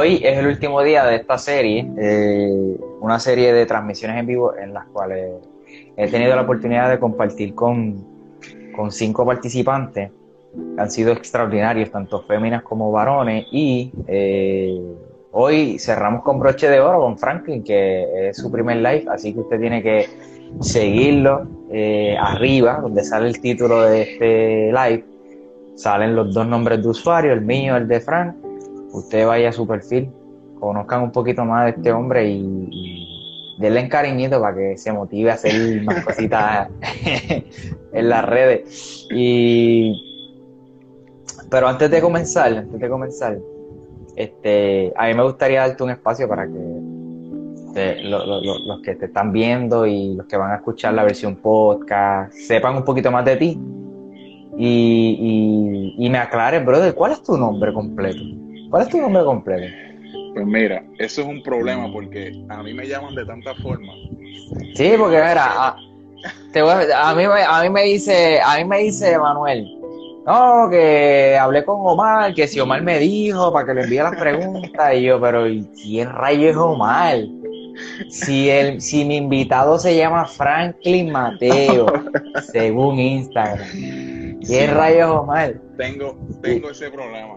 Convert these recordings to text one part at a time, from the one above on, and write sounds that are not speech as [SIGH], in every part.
Hoy es el último día de esta serie, eh, una serie de transmisiones en vivo en las cuales he tenido la oportunidad de compartir con, con cinco participantes. Que han sido extraordinarios, tanto féminas como varones, y eh, hoy cerramos con broche de oro con Franklin, que es su primer live, así que usted tiene que seguirlo eh, arriba, donde sale el título de este live, salen los dos nombres de usuario, el mío, el de Frank, usted vaya a su perfil, conozcan un poquito más de este hombre y, denle en cariñito para que se motive a hacer más cositas [LAUGHS] en las redes. Y pero antes de comenzar, antes de comenzar, este, a mí me gustaría darte un espacio para que los que te están viendo y los que van a escuchar la versión podcast sepan un poquito más de ti y, y, y me aclares, brother, ¿cuál es tu nombre completo? ¿Cuál es tu nombre completo? Pues mira, eso es un problema porque a mí me llaman de tantas formas. Sí, porque mira, a, a, mí, a mí me dice, a mí me dice Manuel, no, que hablé con Omar, que si Omar me dijo para que le envíe las preguntas, y yo, pero ¿quién rayos es Omar? Si, el, si mi invitado se llama Franklin Mateo, según Instagram, ¿quién rayos es Omar? Tengo, tengo ese problema.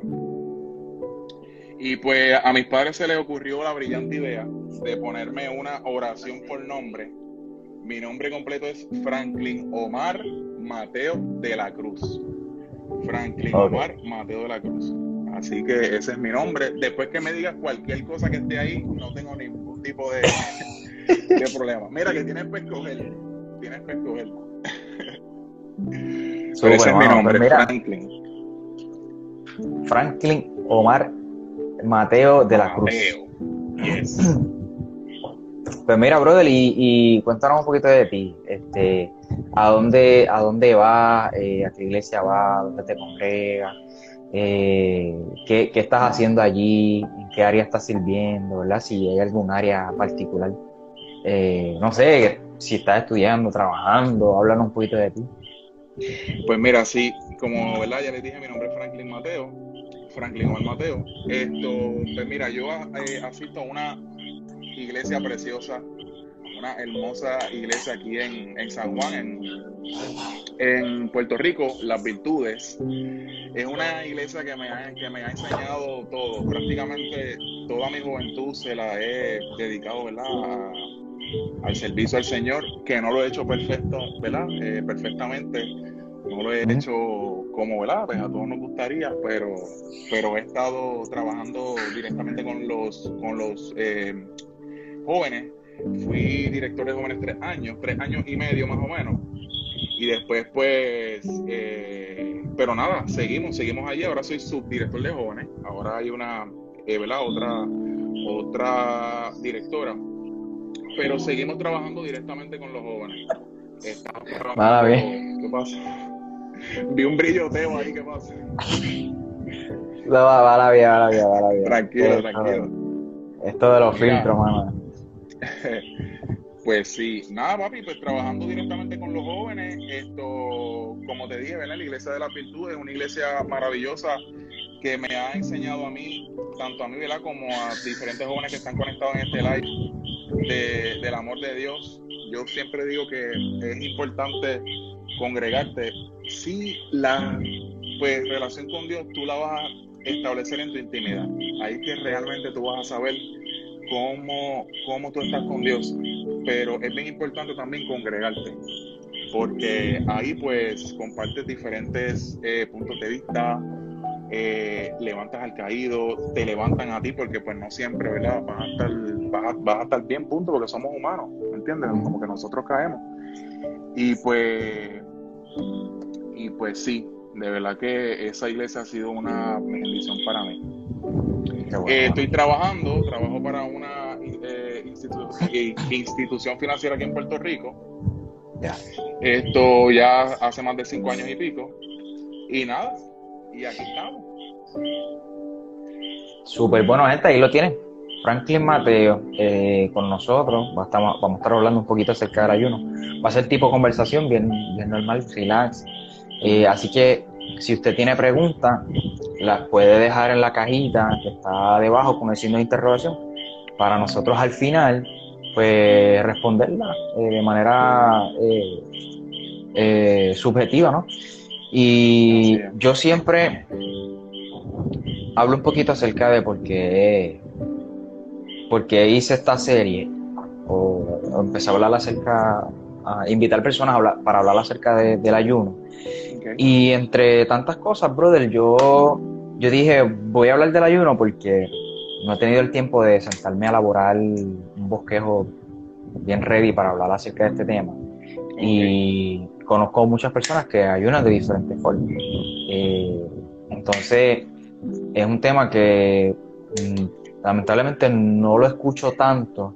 Y pues a mis padres se les ocurrió la brillante idea de ponerme una oración por nombre. Mi nombre completo es Franklin Omar Mateo de la Cruz. Franklin Omar Mateo de la Cruz. Así que ese es mi nombre. Después que me digas cualquier cosa que esté ahí, no tengo ningún tipo de, [LAUGHS] problema. Mira que tienes que escoger. Tienes que escoger. [LAUGHS] ese es mi nombre, Franklin. Franklin Omar Mateo de la Cruz. [CLEARS THROAT] Pues mira, brother, y, cuéntanos un poquito de ti. Este, ¿a dónde, a dónde vas? Eh, ¿A qué iglesia vas? ¿Dónde te congregas? Eh, ¿qué, estás haciendo allí? ¿En qué área estás sirviendo? ¿Verdad? Si hay algún área particular. Eh, no sé, si estás estudiando, trabajando, háblanos un poquito de ti. Pues mira, sí, como ¿verdad? ya les dije, mi nombre es Franklin Mateo Franklin Juan Mateo. Esto, pues mira, yo eh, asisto a una iglesia preciosa, una hermosa iglesia aquí en, San Juan, en, en, Puerto Rico, Las Virtudes. Es una iglesia que me, ha, que me ha enseñado todo, prácticamente toda mi juventud se la he dedicado, ¿verdad? al servicio al Señor, que no lo he hecho perfecto, ¿verdad? Eh, perfectamente, no lo he hecho como ¿verdad? Pues a todos nos gustaría, pero, pero he estado trabajando directamente con los, con los eh, jóvenes. Fui director de jóvenes tres años, tres años y medio más o menos. Y después, pues, eh, pero nada, seguimos, seguimos allí. Ahora soy subdirector de jóvenes. Ahora hay una, eh, ¿verdad? Otra, otra directora. Pero seguimos trabajando directamente con los jóvenes. Estamos ¿Qué pasa? [LAUGHS] Vi un brilloteo ahí, ¿qué pasa? No, va, va la vida, va la vida, va la vida. Tranquilo, tranquilo. Esto de los filtros, mano. [LAUGHS] Pues sí, nada, papi, pues trabajando directamente con los jóvenes, esto, como te dije, ¿verdad? La Iglesia de las Virtudes es una iglesia maravillosa que me ha enseñado a mí, tanto a mí, ¿verdad? Como a diferentes jóvenes que están conectados en este live, del amor de Dios. Yo siempre digo que es importante congregarte, si la pues, relación con Dios tú la vas a establecer en tu intimidad. Ahí que realmente tú vas a saber cómo, cómo tú estás con Dios. Pero es bien importante también congregarte, porque ahí pues compartes diferentes eh, puntos de vista, eh, levantas al caído, te levantan a ti, porque pues no siempre, ¿verdad? Vas a estar, vas vas a estar bien, punto, porque somos humanos, ¿me entiendes? Como que nosotros caemos. Y pues y pues sí, de verdad que esa iglesia ha sido una bendición para mí. Eh, estoy trabajando, trabajo para una eh, institución financiera aquí en Puerto Rico. Esto ya hace más de cinco años y pico. Y nada, y aquí estamos. Súper bueno, gente, ahí lo tienen. Franklin Mateo eh, con nosotros, vamos, a estar hablando un poquito acerca del ayuno. Va a ser tipo conversación, bien, bien normal, relax. Eh, así que si usted tiene preguntas, las puede dejar en la cajita que está debajo con el signo de interrogación para nosotros al final pues responderla eh, de manera subjetiva, ¿no? Y yo siempre hablo un poquito acerca de por qué, hice esta serie, o, empecé a hablar acerca, a invitar personas para hablar acerca del ayuno. Y entre tantas cosas, brother, yo, yo dije, voy a hablar del ayuno porque no he tenido el tiempo de sentarme a elaborar un bosquejo bien ready para hablar acerca de este tema. Y conozco muchas personas que ayunan de diferentes formas. Eh, entonces, es un tema que mm, lamentablemente no lo escucho tanto,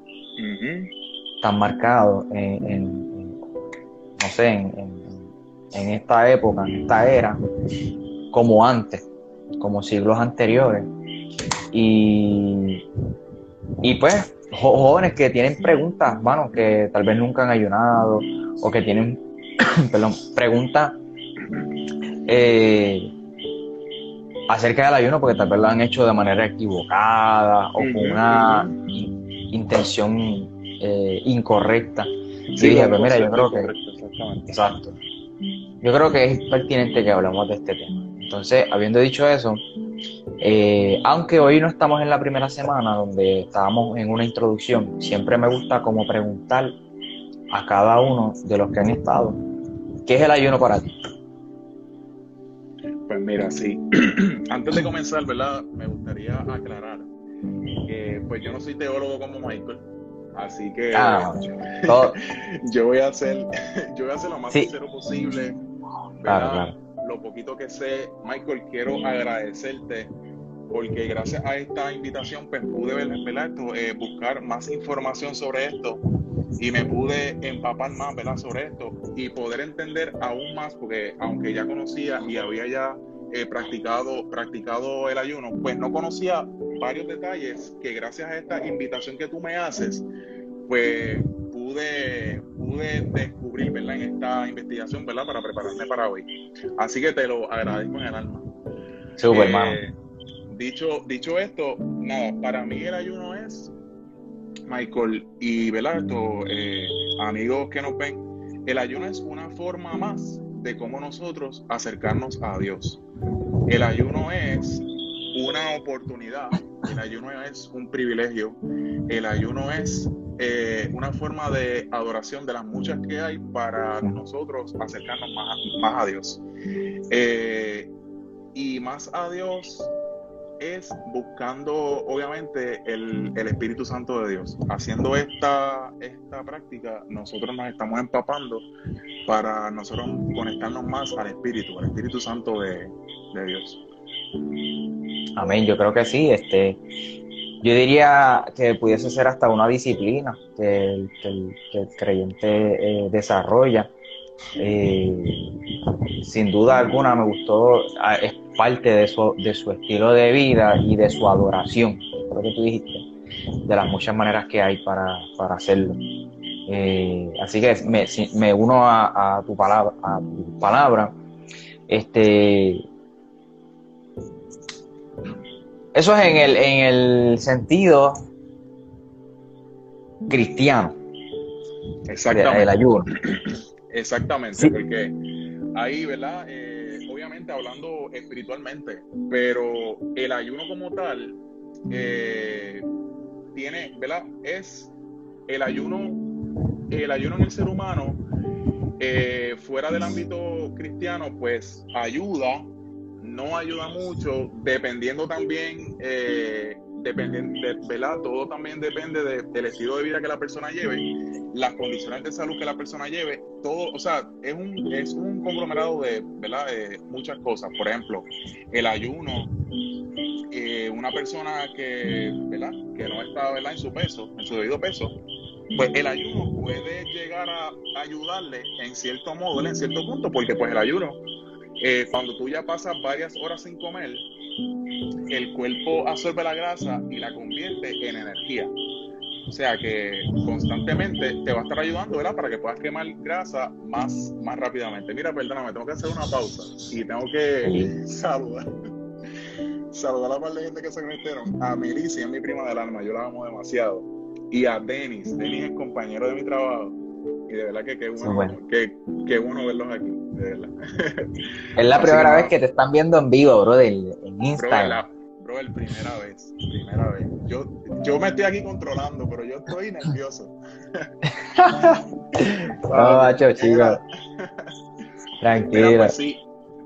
tan marcado en, no sé, en, esta época, en esta era, como antes, como siglos anteriores. Y, y pues, jóvenes que tienen preguntas, bueno, que tal vez nunca han ayunado, o que tienen, [CLEARS THROAT] perdón, preguntas eh, acerca del ayuno porque tal vez lo han hecho de manera equivocada o con una intención eh, incorrecta. Sí, dije, pero mira, yo creo que... Exacto. Yo creo que es pertinente que hablemos de este tema. Entonces, habiendo dicho eso, eh, aunque hoy no estamos en la primera semana donde estábamos en una introducción, siempre me gusta como preguntar a cada uno de los que han estado, ¿qué es el ayuno para ti? Mira, sí. [CLEARS THROAT] Antes de comenzar, ¿verdad? Me gustaría aclarar que pues yo no soy teólogo como Michael, así que ah, [LAUGHS] yo voy a hacer, yo voy a hacer lo más sincero posible, ¿verdad? Lo poquito que sé, Michael, quiero agradecerte porque gracias a esta invitación pues pude ver, ¿verdad? Eh, buscar más información sobre esto y me pude empapar más ¿verdad? sobre esto y poder entender aún más, porque aunque ya conocía y había ya eh, practicado, practicado el ayuno, pues no conocía varios detalles que gracias a esta invitación que tú me haces, pues pude, pude descubrir ¿verdad? en esta investigación ¿verdad? para prepararme para hoy. Así que te lo agradezco en el alma. Super, eh, dicho, dicho esto, nada, para mí el ayuno es Michael y Belardo, eh, amigos que nos ven, el ayuno es una forma más de cómo nosotros acercarnos a Dios. El ayuno es una oportunidad, el ayuno es un privilegio, el ayuno es eh, una forma de adoración de las muchas que hay para nosotros acercarnos más, a Dios. Eh, y más a Dios es buscando, obviamente, el, Espíritu Santo de Dios. Haciendo esta, esta práctica, nosotros nos estamos empapando para nosotros conectarnos más al Espíritu, al Espíritu Santo de, Dios. Amén, yo creo que sí. Este, yo diría que pudiese ser hasta una disciplina que el, creyente eh, desarrolla. Eh, sin duda alguna me gustó, ah, parte de su, de su estilo de vida y de su adoración, lo que tú dijiste, de las muchas maneras que hay para, hacerlo. Eh, así que me, me uno a, tu palabra, a tu palabra. Este, eso es en el, en el sentido cristiano. Exactamente. El ayuno. Exactamente, porque ahí, ¿verdad? Eh, hablando espiritualmente, pero el ayuno como tal eh, tiene, ¿verdad? Es el ayuno, el ayuno en el ser humano, eh, fuera del ámbito cristiano, pues ayuda, no ayuda mucho, dependiendo también depende, de, ¿verdad? Todo también depende del estilo de vida que la persona lleve, las condiciones de salud que la persona lleve, todo, o sea, es un, es un conglomerado de, ¿verdad? De muchas cosas. Por ejemplo, el ayuno, eh, una persona que, ¿verdad? Que no está, ¿verdad? En su peso, en su debido peso, pues el ayuno puede llegar a ayudarle en cierto modo, en cierto punto, porque pues el ayuno, eh, cuando tú ya pasas varias horas sin comer, el cuerpo absorbe la grasa y la convierte en energía. O sea que constantemente te va a estar ayudando, ¿verdad? Para que puedas quemar grasa más, más rápidamente. Mira, perdóname, tengo que hacer una pausa y tengo que saludar. Saludar a la par de gente que se conectaron. A Melissa, es mi prima del alma, yo la amo demasiado. Y a Denis, Denis es compañero de mi trabajo. Y de verdad que qué bueno, Qué, bueno verlos aquí, Es la primera vez que te están viendo en vivo, bro, en Instagram. Bro, la, primera vez, primera vez. Yo, yo me estoy aquí controlando, pero yo estoy nervioso. [LAUGHS] no, macho, chico. Tranquilo. Pues sí,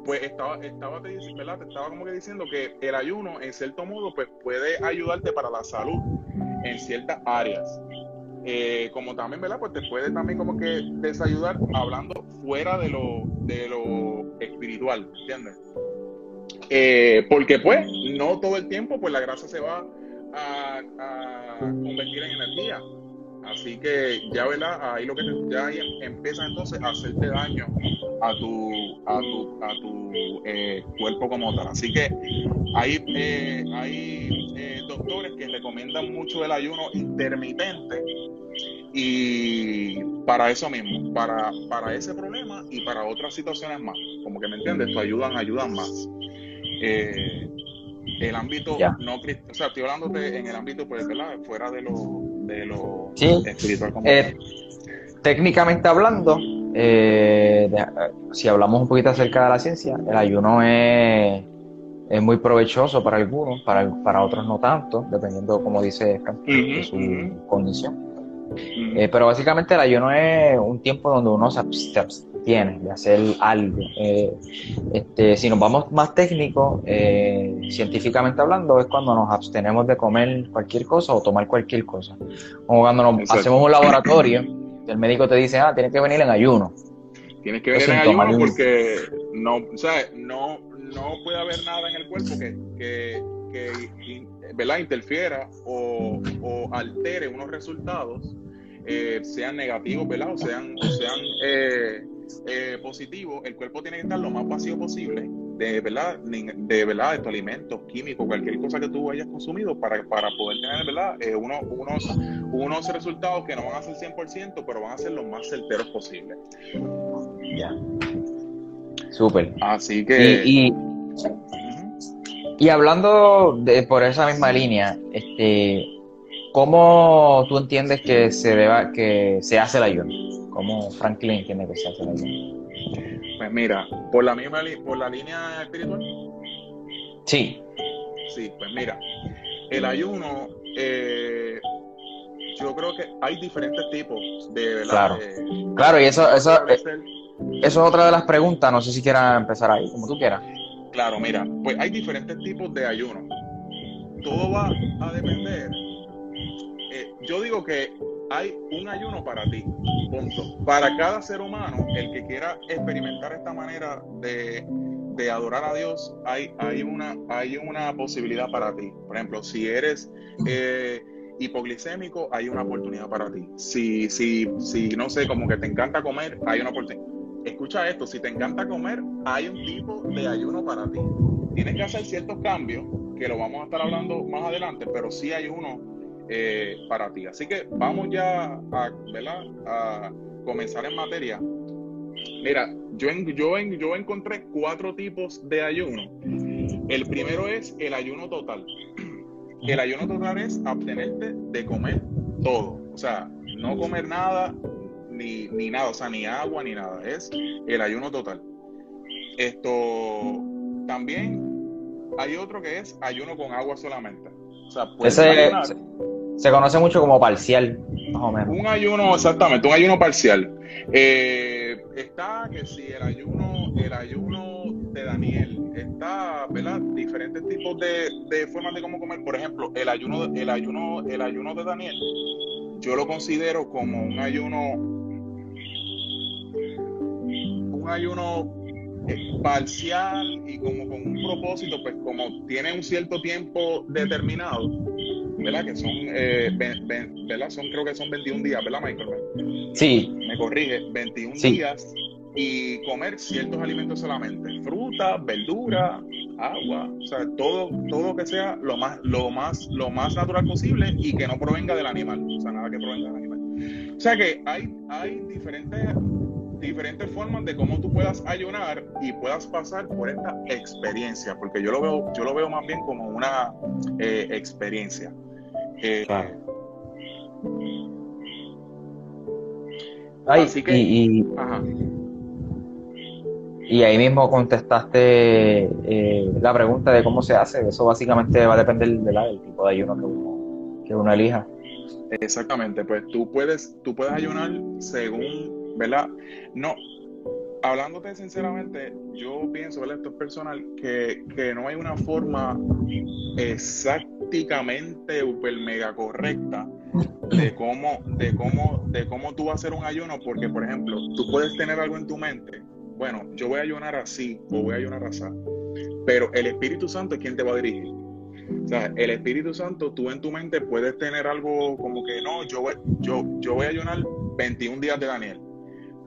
pues estaba, estaba, ¿verdad? estaba como que diciendo que el ayuno, en cierto modo, pues puede ayudarte para la salud en ciertas áreas. Eh, como también, ¿verdad? Pues te puede también como que desayudar hablando fuera de lo, de lo espiritual, ¿entiendes? Eh, porque pues no todo el tiempo pues la grasa se va a, convertir en energía. Así que ya, ¿verdad? Ahí lo que te, ya empieza entonces a hacerte daño a tu, a tu, a tu eh, cuerpo como tal. Así que hay, eh, hay eh, doctores que recomiendan mucho el ayuno intermitente y para eso mismo, para, para ese problema y para otras situaciones más. Como que me entiendes, esto ayudan, ayudan más. el ámbito no o sea, estoy hablando en el ámbito, pues, ¿verdad? Fuera de lo, de lo espiritual como técnicamente hablando, eh, si hablamos un poquito acerca de la ciencia, el ayuno es, es muy provechoso para algunos, para, para otros no tanto, dependiendo, como dice Frank, de su condición. Eh, pero básicamente el ayuno es un tiempo donde uno se, abstiene de hacer algo. Eh, este, si nos vamos más técnicos, científicamente hablando, es cuando nos abstenemos de comer cualquier cosa o tomar cualquier cosa. Como cuando nos hacemos un laboratorio [COUGHS] el médico te dice, ah, tienes que venir en ayuno. Tienes que venir en ayuno porque no, o sea, no, no puede haber nada en el cuerpo que, que, que ¿verdad? interfiera o, o, altere unos resultados, eh, sean negativos, ¿verdad? O sean, o sean eh, eh, positivos. El cuerpo tiene que estar lo más vacío posible de verdad, de verdad, de tu alimento, químico, cualquier cosa que tú hayas consumido para, para poder tener, ¿verdad? Eh, unos, unos resultados que no van a ser 100%, pero van a ser los más certeros posibles. Ya. Súper. Así que... Y, y, hablando de, por esa misma línea, este, ¿cómo tú entiendes que se deba, que se hace el ayuno? ¿Cómo Franklin entiende que se hace el ayuno? Pues mira, por la misma por la línea espiritual. Sí. Sí, pues mira, el ayuno, eh, yo creo que hay diferentes tipos de Claro, claro y eso, eso, eh, eso es otra de las preguntas, no sé si quieras empezar ahí, como tú quieras. Claro, mira, pues hay diferentes tipos de ayuno. Todo va a depender. Eh, yo digo que hay un ayuno para ti, punto. Para cada ser humano, el que quiera experimentar esta manera de, adorar a Dios, hay, hay, una, hay una posibilidad para ti. Por ejemplo, si eres eh, hipoglicémico, hay una oportunidad para ti. Si, si, si, no sé, como que te encanta comer, hay una oportunidad. Escucha esto, si te encanta comer, hay un tipo de ayuno para ti. Tienes que hacer ciertos cambios, que lo vamos a estar hablando más adelante, pero sí hay uno eh, para ti. Así que vamos ya a, a comenzar en materia. Mira, yo, yo, yo encontré cuatro tipos de ayuno. El primero es el ayuno total. El ayuno total es abstenerte de comer todo. O sea, no comer nada, ni, ni nada, o sea, ni agua, ni nada. Es el ayuno total. Esto también hay otro que es ayuno con agua solamente. O sea, Ese, se conoce mucho como parcial, más o menos. Un ayuno, exactamente, un ayuno parcial. Eh, está que si el ayuno, el ayuno de Daniel, está, ¿verdad? Diferentes tipos de, de, formas de cómo comer. Por ejemplo, el ayuno, el ayuno, el ayuno de Daniel, yo lo considero como un ayuno, un ayuno parcial y como con un propósito, pues como tiene un cierto tiempo determinado, ¿verdad? Que son, eh, ¿verdad? Son, creo que son 21 días, ¿verdad, Michael? Sí. Me corrige, 21 días y comer ciertos alimentos solamente, fruta, verdura, agua, o sea, todo, todo que sea lo más, lo más, lo más natural posible y que no provenga del animal, o sea, nada que provenga del animal. O sea que hay, hay diferentes, diferentes formas de cómo tú puedas ayunar y puedas pasar por esta experiencia, porque yo lo veo, yo lo veo más bien como una eh, experiencia. Eh, así que, y, y ahí mismo contestaste eh, la pregunta de cómo se hace. Eso básicamente va a depender del tipo de ayuno que uno, que uno elija. Exactamente, pues tú puedes, tú puedes ayunar según, ¿verdad? No, hablándote sinceramente, yo pienso, ¿verdad? Esto es personal, que, que no hay una forma exactamente super mega correcta de cómo, de cómo, de cómo tú vas a hacer un ayuno, porque por ejemplo, tú puedes tener algo en tu mente bueno, yo voy a ayunar así o voy a ayunar así, pero el Espíritu Santo es quien te va a dirigir. O sea, el Espíritu Santo, tú en tu mente puedes tener algo como que no, yo voy, yo, yo voy a ayunar 21 días de Daniel,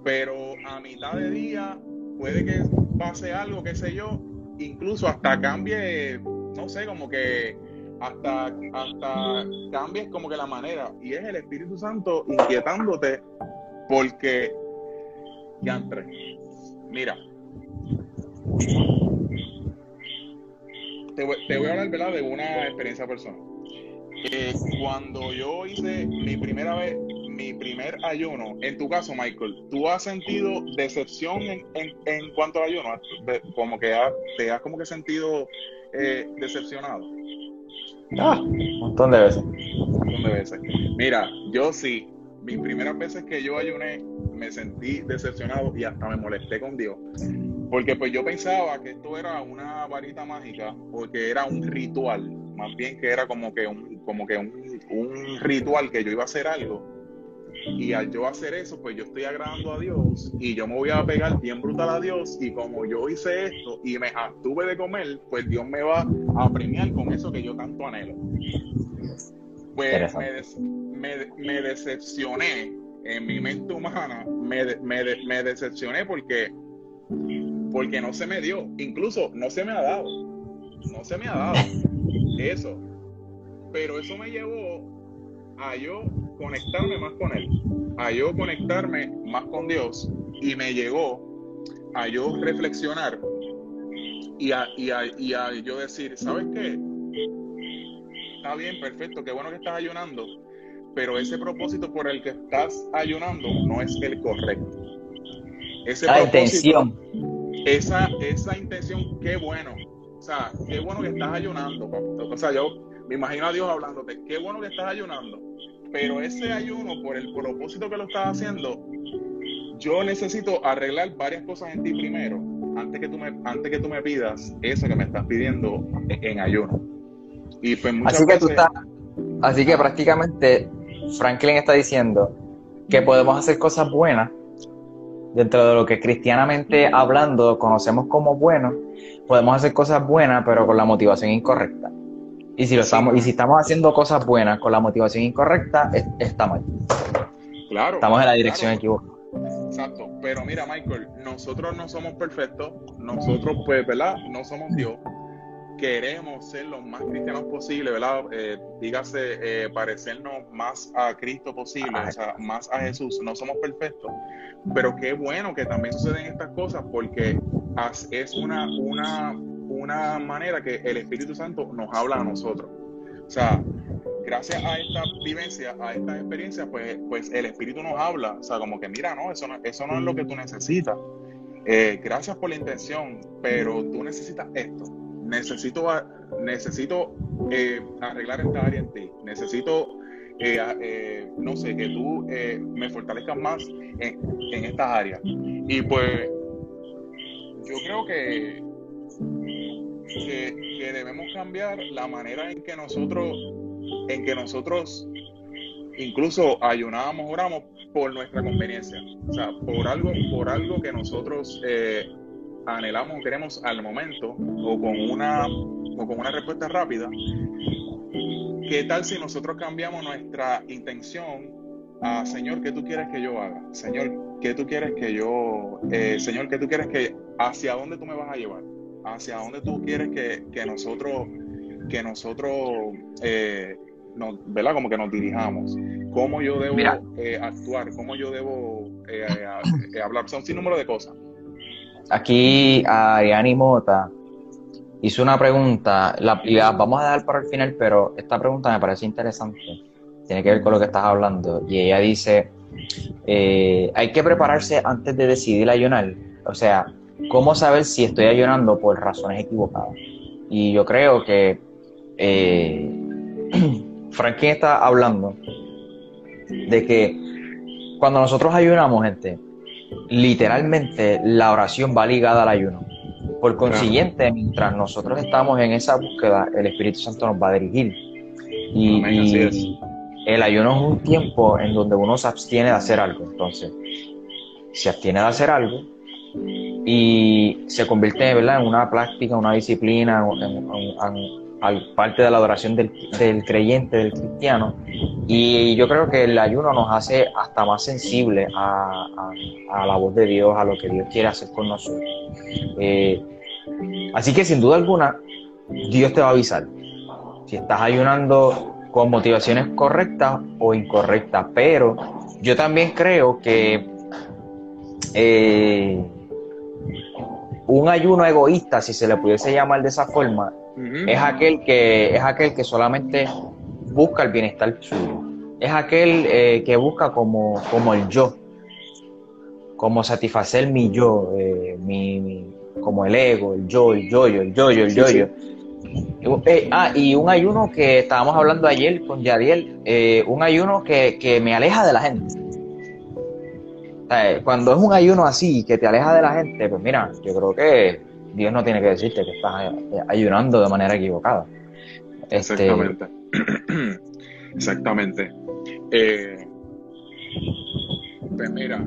pero a mitad de día puede que pase algo, qué sé yo, incluso hasta cambie, no sé, como que hasta, hasta cambies como que la manera. Y es el Espíritu Santo inquietándote porque, entré, Mira, te voy, a hablar de una experiencia personal. Eh, cuando yo hice mi primera vez, primer ayuno, en tu caso, Michael, ¿tú has sentido decepción en, en, cuanto al ayuno? Como que te has como que sentido eh, decepcionado. Ah, un montón de veces. Un montón de veces. Mira, yo sí, mis primeras veces que yo ayuné, me sentí decepcionado y hasta me molesté con Dios. Porque pues yo pensaba que esto era una varita mágica, porque era un ritual, más bien que era como que un, como que un, un ritual que yo iba a hacer algo. Y al yo hacer eso, pues yo estoy agradando a Dios y yo me voy a pegar bien brutal a Dios. Y como yo hice esto y me abstuve de comer, pues Dios me va a premiar con eso que yo tanto anhelo. Pues me, me decepcioné en mi mente humana me, me, me, decepcioné porque, porque no se me dio, incluso no se me ha dado, no se me ha dado [LAUGHS] eso. Pero eso me llevó a yo conectarme más con Él, a yo conectarme más con Dios y me llegó a yo reflexionar y a, y a, y a yo decir, ¿sabes qué? Está bien, perfecto, qué bueno que estás ayunando, pero ese propósito por el que estás ayunando no es el correcto. Ese la intención. Esa, esa intención, qué bueno. O sea, qué bueno que estás ayunando. O sea, yo me imagino a Dios hablándote, qué bueno que estás ayunando. Pero ese ayuno, por el propósito que lo estás haciendo, yo necesito arreglar varias cosas en ti primero, antes que tú me, antes que tú me pidas eso que me estás pidiendo en, ayuno. Y pues muchas así que tú estás, así que prácticamente Franklin está diciendo que podemos hacer cosas buenas dentro de lo que cristianamente hablando conocemos como bueno, podemos hacer cosas buenas pero con la motivación incorrecta. Y si lo estamos, y si estamos haciendo cosas buenas con la motivación incorrecta, está mal. Claro. Estamos en la dirección equivocada. Exacto. Pero mira, Michael, nosotros no somos perfectos, nosotros, pues, ¿verdad? No somos Dios queremos ser lo más cristianos posible, ¿verdad? Eh, dígase, eh, parecernos más a Cristo posible, o sea, más a Jesús. No somos perfectos, pero qué bueno que también suceden estas cosas porque es una, una, una manera que el Espíritu Santo nos habla a nosotros. O sea, gracias a esta vivencia, a esta experiencia, pues, pues el Espíritu nos habla. O sea, como que mira, no, eso no, eso no es lo que tú necesitas. Eh, gracias por la intención, pero tú necesitas esto necesito, necesito eh, arreglar esta área en ti, necesito, eh, no sé, que tú me fortalezcas más en, en estas áreas. Y pues yo creo que que debemos cambiar la manera en que nosotros, en que nosotros incluso ayunábamos, oramos por nuestra conveniencia, o sea, por algo, por algo que nosotros eh, anhelamos queremos al momento o con una o con una respuesta rápida. ¿Qué tal si nosotros cambiamos nuestra intención a Señor, ¿qué tú quieres que yo haga? Señor, ¿qué tú quieres que yo, eh, Señor, ¿qué tú quieres que, hacia dónde tú me vas a llevar? ¿Hacia dónde tú quieres que, que nosotros, que nosotros, eh, nos, ¿verdad? Como que nos dirijamos cómo yo debo eh, actuar, cómo yo debo eh, eh, hablar. Son sin número de cosas. Aquí Ariani Mota hizo una pregunta, la, vamos a dar para el final, pero esta pregunta me parece interesante. Tiene que ver con lo que estás hablando. Y ella dice, hay que prepararse antes de decidir ayunar. O sea, ¿cómo saber si estoy ayunando por razones equivocadas? Y yo creo que eh, [CLEARS THROAT] Franklin está hablando de que cuando nosotros ayunamos, gente, literalmente la oración va ligada al ayuno. Por consiguiente, mientras nosotros estamos en esa búsqueda, el Espíritu Santo nos va a dirigir. Y, el ayuno es un tiempo en donde uno se abstiene de hacer algo. Entonces, se abstiene de hacer algo y se convierte en una práctica, una disciplina, en, parte de la adoración del, creyente, del cristiano. Y yo creo que el ayuno nos hace hasta más sensibles a, la voz de Dios, a lo que Dios quiere hacer con nosotros. Eh, así que sin duda alguna, Dios te va a avisar. Si estás ayunando con motivaciones correctas o incorrectas. Pero yo también creo que eh, un ayuno egoísta, si se le pudiese llamar de esa forma, es aquel que es aquel que solamente busca el bienestar suyo. Es aquel eh, que busca como, como el yo, como satisfacer mi yo, eh, mi, como el ego, el yo, el yo, el yo, el yo, yo. Eh, ah, y un ayuno que estábamos hablando ayer con Yadiel, un ayuno que, que me aleja de la gente. Cuando es un ayuno así, que te aleja de la gente, pues mira, yo creo que Dios no tiene que decirte que estás ayunando de manera equivocada. Este, Exactamente. [CLEARS THROAT] Exactamente. Eh, pues mira,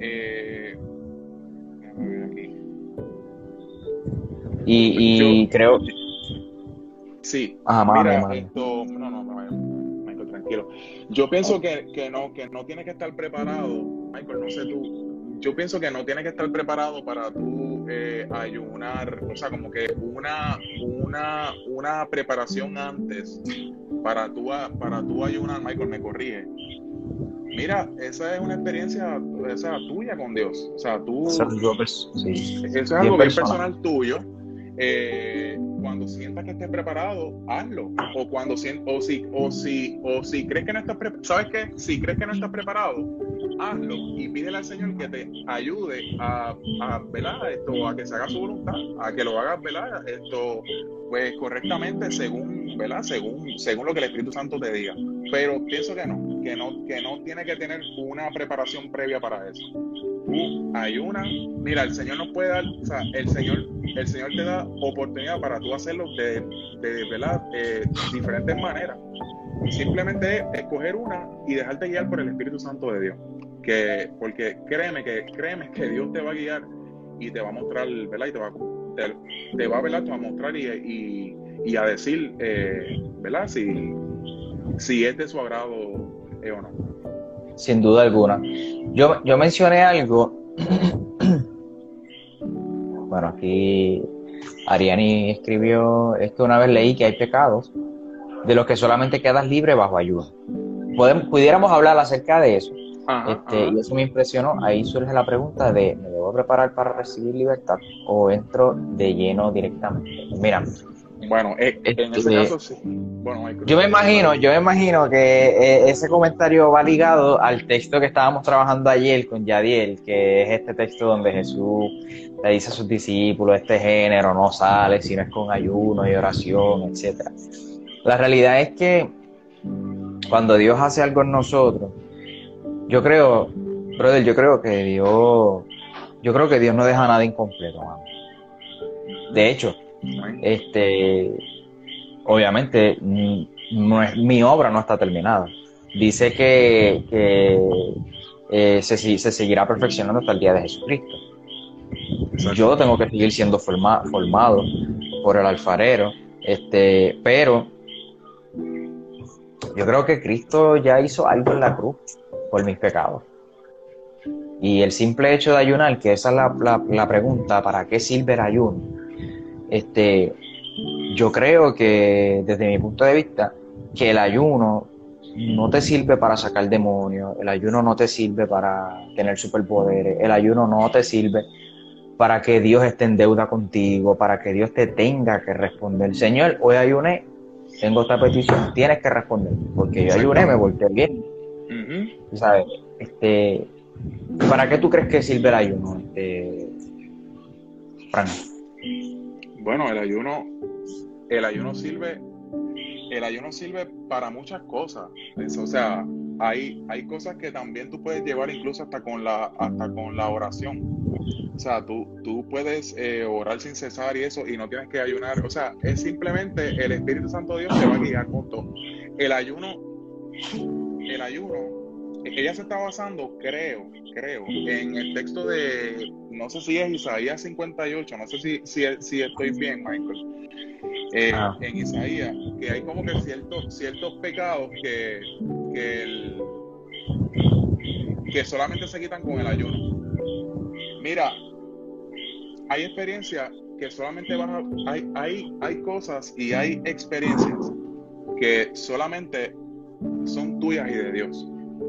eh, y, y creo. Sí. Ajá, mira, esto, no, no, Michael, tranquilo. Yo pienso que, que no, que no tienes que estar preparado, Michael, no sé tú, yo pienso que no tienes que estar preparado para tú eh, ayunar, o sea, como que una, una, una preparación antes para tú, para tú ayunar, Michael, me corrige. Mira, esa es una experiencia esa, tuya con Dios. O sea, tú. Eso es algo personal tuyo. Eh, cuando sientas que estés preparado, hazlo. O cuando o si, o si, o si crees que no estás preparado, ¿sabes qué? Si crees que no estás preparado, hazlo y pídele al Señor que te ayude a, a esto, a que se haga su voluntad, a que lo hagas, ¿verdad? Esto, pues correctamente según, ¿verdad? Según, según lo que el Espíritu Santo te diga. Pero pienso que no, que no, que no tiene que tener una preparación previa para eso. Tú ayuna, mira, el Señor nos puede dar, o sea, el Señor, el Señor te da oportunidad para tú hacerlo de, de ¿verdad? De diferentes maneras. Simplemente escoger una y dejarte guiar por el Espíritu Santo de Dios que porque créeme que créeme que Dios te va a guiar y te va a mostrar, ¿verdad? Y te va, te, va, a mostrar y, y, a decir, eh. Si, si es de su agrado eh, o no. Sin duda alguna. Yo, yo mencioné algo. [CLEARS THROAT] bueno, aquí Ariani escribió, es que una vez leí que hay pecados de los que solamente quedas libre bajo ayuda. Podemos, pudiéramos hablar acerca de eso este, Y eso me impresionó. Ahí surge la pregunta de, ¿me debo preparar para recibir libertad o entro de lleno directamente? Mira. Bueno, eh, en ese este, caso sí. Bueno, yo me imagino, yo me imagino que eh, ese comentario va ligado al texto que estábamos trabajando ayer con Yadiel, que es este texto donde Jesús le dice a sus discípulos, este género no sale si no es con ayuno y oración, etcétera. La realidad es que cuando Dios hace algo en nosotros, yo creo, brother, yo creo que Dios, yo creo que Dios no deja nada incompleto, De hecho, Este, obviamente, no es, mi obra no está terminada. Dice que, eh, se, seguirá perfeccionando hasta el día de Jesucristo. Yo tengo que seguir siendo formado por el alfarero, este, pero yo creo que Cristo ya hizo algo en la cruz por mis pecados. Y el simple hecho de ayunar, que esa es la, pregunta, ¿para qué sirve el ayuno? Este, yo creo que desde mi punto de vista, que el ayuno no te sirve para sacar demonios, el ayuno no te sirve para tener superpoderes, el ayuno no te sirve para que Dios esté en deuda contigo, para que Dios te tenga que responder. Señor, hoy ayuné, tengo esta petición, tienes que responder, porque yo ayuné, me volteé bien. ¿Sabes? Este, ¿Para qué tú crees que sirve el ayuno, este, Bueno, el ayuno, el ayuno sirve, el ayuno sirve para muchas cosas. o sea, hay, hay cosas que también tú puedes llevar incluso hasta con la, hasta con la oración. O sea, tú, tú puedes eh, orar sin cesar y eso, y no tienes que ayunar. O sea, es simplemente el Espíritu Santo de Dios te va a guiar con todo. El ayuno, el ayuno ella se está basando, creo, creo, en el texto de, no sé si es Isaías 58, no sé si, si, estoy bien, Michael, eh, ah. en Isaías, que hay como que ciertos, ciertos pecados que, que, que solamente se quitan con el ayuno. Mira, hay experiencias que solamente van a, hay, hay, hay cosas y hay experiencias que solamente son tuyas y de Dios.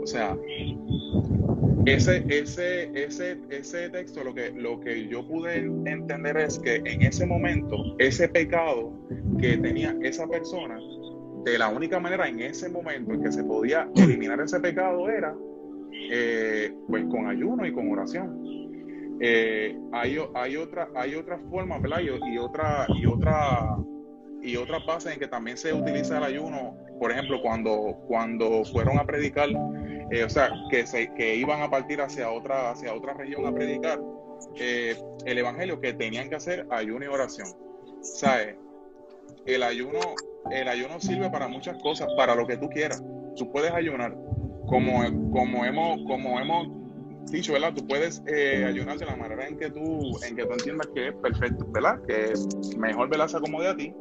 O sea, ese, ese, ese, ese texto lo que, lo que yo pude entender es que en ese momento, ese pecado que tenía esa persona, de la única manera en ese momento en que se podía eliminar ese pecado era eh, pues con ayuno y con oración. Eh, hay, hay otra hay otra forma ¿verdad? Y, otra y otra y otra base en que también se utiliza el ayuno por ejemplo cuando cuando fueron a predicar eh, o sea, que, se, que iban a partir hacia otra, hacia otra región a predicar eh, el evangelio, que tenían que hacer ayuno y oración. ¿Sabes? El ayuno, el ayuno sirve para muchas cosas, para lo que tú quieras. Tú puedes ayunar, como, como, hemos, como hemos dicho, ¿verdad? Tú puedes eh, ayunar de la manera en que tú, en que tú entiendas que es perfecto, ¿verdad? Que mejor, ¿verdad? Se acomode a ti.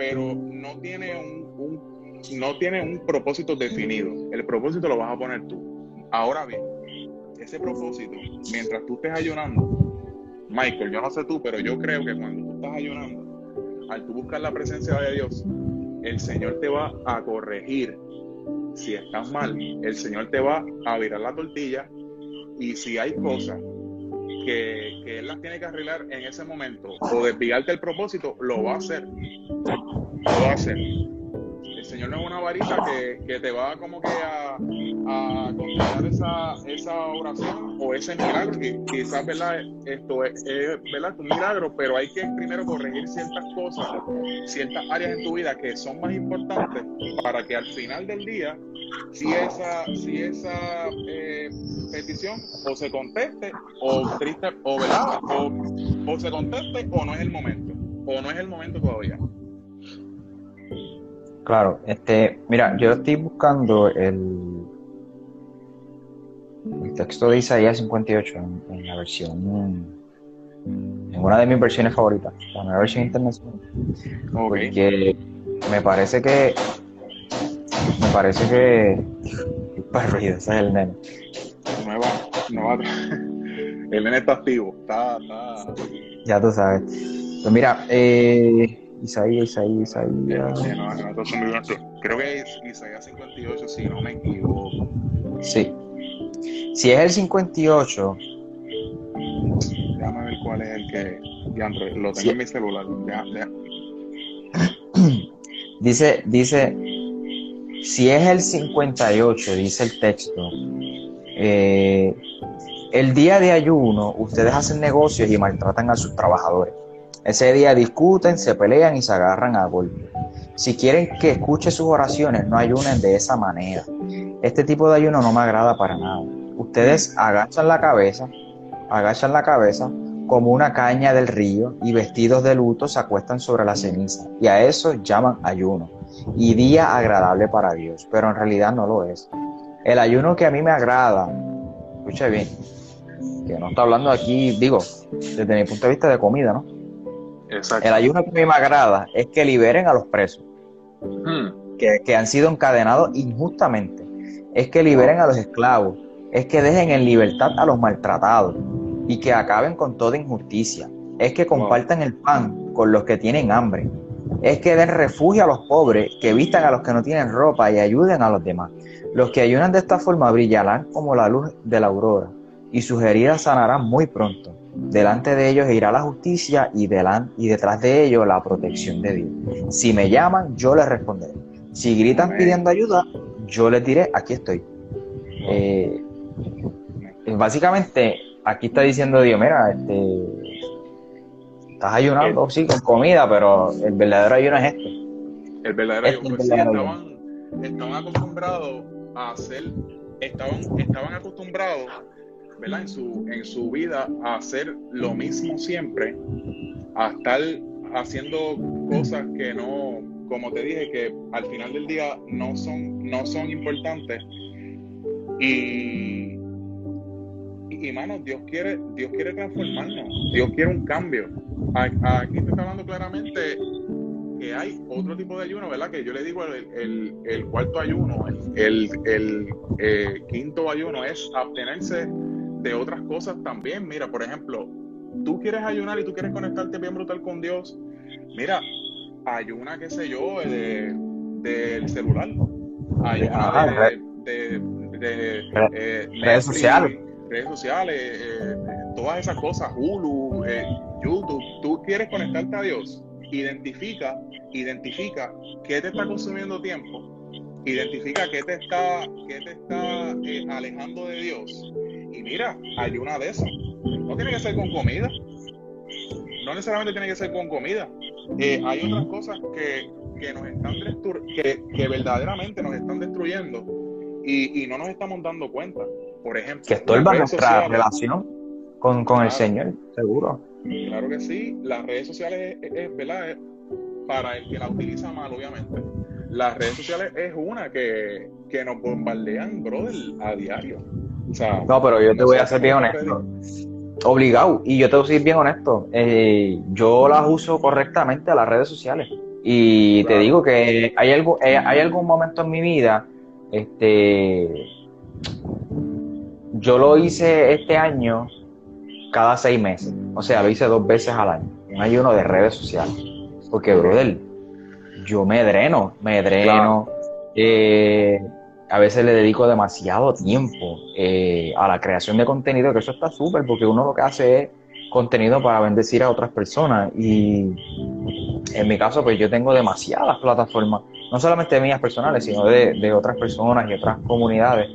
Pero no tiene un no tiene un propósito definido. El propósito lo vas a poner tú. Ahora bien, ese propósito, mientras tú estés ayunando, Michael, yo no sé tú, pero yo creo que cuando tú estás ayunando, al tú buscar la presencia de Dios, el Señor te va a corregir. Si estás mal, el Señor te va a virar la tortilla y si hay cosas que, que Él las tiene que arreglar en ese momento o desviarte el propósito, lo va a hacer. Lo va a hacer. Señor no es una varita que, que te va como que a, a esa, esa oración o ese milagro, que quizás, ¿verdad? Esto es, ¿verdad? un milagro, pero hay que primero corregir ciertas cosas, ciertas áreas en tu vida que son más importantes para que al final del día, si esa, si esa eh, petición o se conteste o triste, o, ¿verdad? O, o se conteste o no es el momento, o no es el momento todavía. Claro, este, mira, yo estoy buscando el, el texto de Isaías 58 en, la versión, en una de mis versiones favoritas, la nueva versión internacional. Porque me parece que, me parece que, para ruido, ese es el nene. Nueva, nueva, el nene está activo, está, está. Ya tú sabes. Pues mira, eh, Isaías, Isaías, Isaías. Creo que es Isaías 58, si no me equivoco. Sí. Si es el 58. Déjame ver cuál es el que. lo tengo en mi celular. [CLEARS THROAT] dice, dice. Si es el 58, dice el texto. Eh, el día de ayuno, ustedes hacen negocios y maltratan a sus trabajadores. Ese día discuten, se pelean y se agarran a golpe. Si quieren que escuche sus oraciones, no ayunen de esa manera. Este tipo de ayuno no me agrada para nada. Ustedes agachan la cabeza, agachan la cabeza como una caña del río y vestidos de luto se acuestan sobre la ceniza. Y a eso llaman ayuno y día agradable para Dios, pero en realidad no lo es. El ayuno que a mí me agrada, escuche bien, que no está hablando aquí, digo, desde mi punto de vista de comida, ¿no? Exacto. El ayuno que a mí me agrada es que liberen a los presos, Hmm. que, que han sido encadenados injustamente, es que liberen a los esclavos, es que dejen en libertad a los maltratados y que acaben con toda injusticia, es que compartan el pan con los que tienen hambre, es que den refugio a los pobres, que vistan a los que no tienen ropa y ayuden a los demás. Los que ayunan de esta forma brillarán como la luz de la aurora y sus heridas sanarán muy pronto. Delante de ellos irá la justicia y, delan- y detrás de ellos la protección de Dios. Si me llaman, yo les responderé. Si gritan pidiendo ayuda, yo les diré, aquí estoy. Eh, básicamente, aquí está diciendo Dios, mira, este, estás ayunando, sí, con comida, pero el verdadero ayuno es este. El verdadero Este ayuno. es Pues el sí, verdadero estaban, estaban acostumbrados a hacer, estaban, estaban acostumbrados, ¿verdad? En su, en su vida a hacer lo mismo siempre, a estar haciendo cosas que no, como te dije, que al final del día no son, no son importantes. Y, y, y, mano, Dios quiere, Dios quiere transformarnos, Dios quiere un cambio. Aquí te está hablando claramente que hay otro tipo de ayuno, ¿verdad? Que yo le digo el, el- el cuarto ayuno, el, eh, quinto ayuno es abstenerse de otras cosas también. Mira, por ejemplo, tú quieres ayunar y tú quieres conectarte bien brutal con Dios. Mira, ayuna, qué sé yo, de- del celular. Ayuna Ah, de, de, de, eh, redes sociales. Redes sociales, eh, todas esas cosas, Hulu, eh, YouTube. Tú quieres conectarte a Dios identifica, identifica qué te está consumiendo tiempo, identifica qué te está, qué te está eh, alejando de Dios. Y mira, hay una de esas. No tiene que ser con comida. No necesariamente tiene que ser con comida. Eh, hay otras cosas que, que nos están que, que verdaderamente nos están destruyendo y, y no nos estamos dando cuenta. Por ejemplo, Que estorba nuestra sociales. relación con, con el. Señor, seguro. Claro que sí, las redes sociales es, es- ¿verdad? Es para el que la utiliza mal, obviamente. Las redes sociales es una que, que nos bombardean, brother, a diario. O sea, No, pero yo te voy a ser bien honesto. Obligado. Y yo te voy a ser bien honesto. Eh, yo las uso correctamente a las redes sociales. Y te digo que hay, algo, eh, hay algún momento en mi vida, este, yo lo hice este año cada seis meses. O sea, lo hice dos veces al año. Un ayuno de redes sociales. Porque, brother, yo me dreno, me dreno. eh, a veces le dedico demasiado tiempo eh, a la creación de contenido, que eso está súper, porque uno lo que hace es contenido para bendecir a otras personas. Y en mi caso, pues yo tengo demasiadas plataformas, no solamente mías personales, sino de, de otras personas y otras comunidades.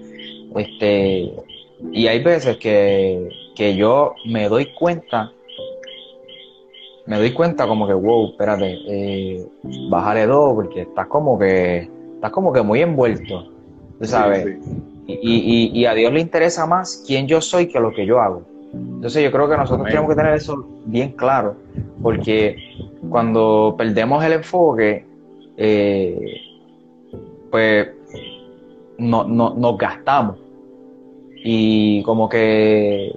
Este, y hay veces que, que yo me doy cuenta, me doy cuenta como que, wow, espérate, eh, bájale dos, porque estás como que, estás como que muy envuelto, tú sabes. Sí, sí. Y, y- y a Dios le interesa más quién yo soy que lo que yo hago. Entonces yo creo que nosotros Amén. tenemos que tener eso bien claro, porque cuando perdemos el enfoque, eh, pues no, no- nos gastamos y como que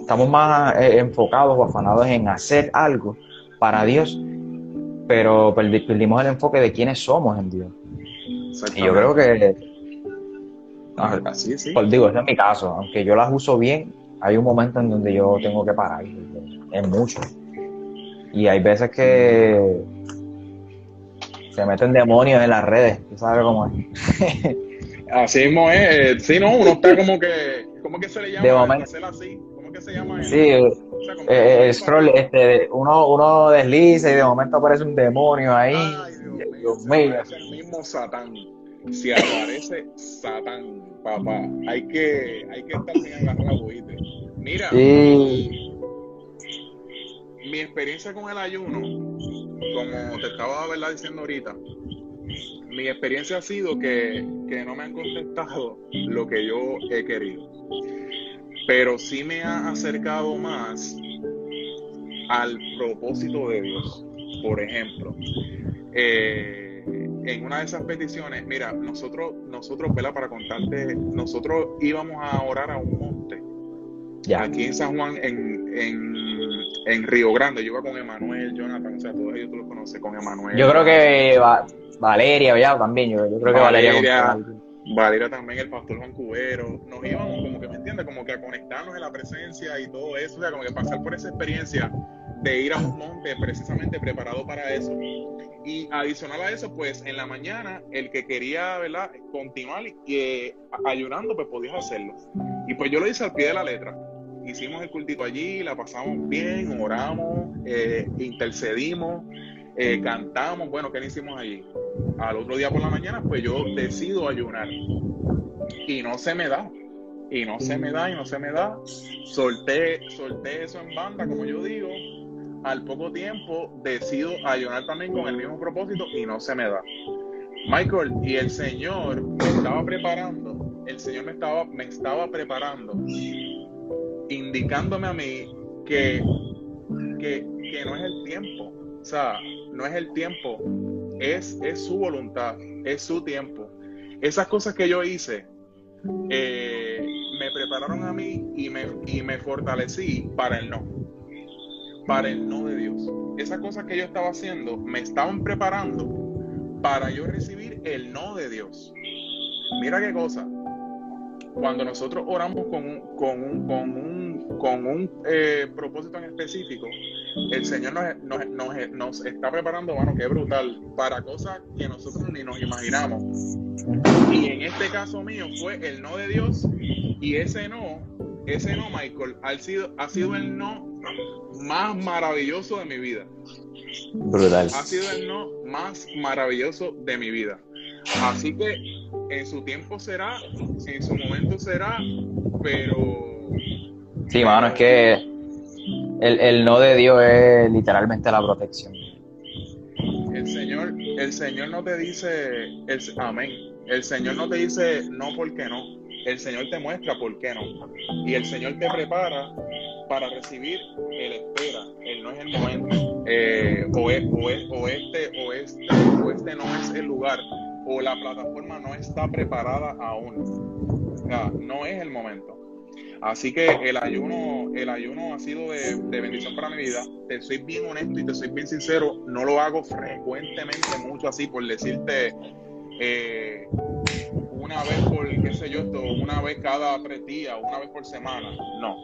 estamos más eh, enfocados o afanados en hacer algo para Dios, pero perdi- perdimos el enfoque de quiénes somos en Dios. Y yo creo que Ah, Así, sí. pues digo, ese es mi caso. Aunque yo las uso bien, hay un momento en donde yo tengo que parar. Es mucho. Y hay veces que se meten demonios en las redes. ¿Tú sabes cómo es? [LAUGHS] Así mismo es. eh, Sí, no, uno está como que, ¿cómo que se le llama? De momento. así. ¿Cómo que se llama? Sí, eh, O sea, eh, el scroll, este, uno, uno desliza y de momento aparece un demonio ahí. Ay, Dios mío, Dios mío. aparece el mismo Satán. Si aparece Satán, papá, hay que, hay que estar bien agarrado, ¿viste? Mira, Sí. mi experiencia con el ayuno, como te estaba ¿verdad? diciendo ahorita, mi experiencia ha sido que, que no me han contestado lo que yo he querido. Pero sí me ha acercado más al propósito de Dios. Por ejemplo, eh, en una de esas peticiones, mira, nosotros, nosotros, ¿verdad? Para contarte, nosotros íbamos a orar a un monte. Ya. Aquí en San Juan, en, en, en, Río Grande, yo iba con Emanuel, Jonathan, o sea, todos ellos tú los conoces, con Emanuel. Yo creo que Valeria, ya también, yo, creo que Valeria. Valeria, también, el pastor Juan Cubero, nos íbamos como que, ¿me entiendes? Como que a conectarnos en la presencia y todo eso, o sea, como que pasar por esa experiencia de ir a un monte precisamente preparado para eso. Y adicional a eso, pues en la mañana, el que quería, ¿verdad? Continuar eh, ayunando, pues podía hacerlo. Y pues yo lo hice al pie de la letra. Hicimos el cultito allí, la pasamos bien, oramos, eh, intercedimos, eh, cantamos. Bueno, ¿qué hicimos allí? Al otro día por la mañana, pues yo decido ayunar. Y no se me da. Y no se me da, y no se me da. Solté, solté eso en banda, como yo digo al poco tiempo decido ayunar también con el mismo propósito y no se me da. Michael, y el Señor me estaba preparando, el Señor me estaba, me estaba preparando, indicándome a mí que, que, no es el tiempo, o sea, no es el tiempo, es, es su voluntad, es su tiempo. Esas cosas que yo hice eh, me prepararon a mí y me, y me fortalecí para el no para el no de Dios. Esas cosas que yo estaba haciendo me estaban preparando para yo recibir el no de Dios. Mira qué cosa. Cuando nosotros oramos con un, con un, con un, con un eh, propósito en específico, el Señor nos, nos, nos, está preparando, bueno, qué brutal, para cosas que nosotros ni nos imaginamos. Y en este caso mío fue el no de Dios y ese no, ese no, Michael, ha sido, ha sido el no más maravilloso de mi vida. Brutal. Ha sido el no más maravilloso de mi vida. Así que en su tiempo será, en su momento será, pero... Sí, mano, es que el, el no de Dios es literalmente la protección. El Señor, el Señor no te dice, el, amén. El Señor no te dice no porque no. El Señor te muestra por qué no. Y el Señor te prepara para recibir el espera, el no es el momento, eh, o, es, o, es, o, este, o, este, o este no es el lugar, o la plataforma no está preparada aún. O sea, no es el momento. Así que el ayuno, el ayuno ha sido de, bendición para mi vida. Te soy bien honesto y te soy bien sincero, no lo hago frecuentemente mucho así por decirte eh, una vez por, qué sé yo, esto, una vez cada tres días, una vez por semana. No.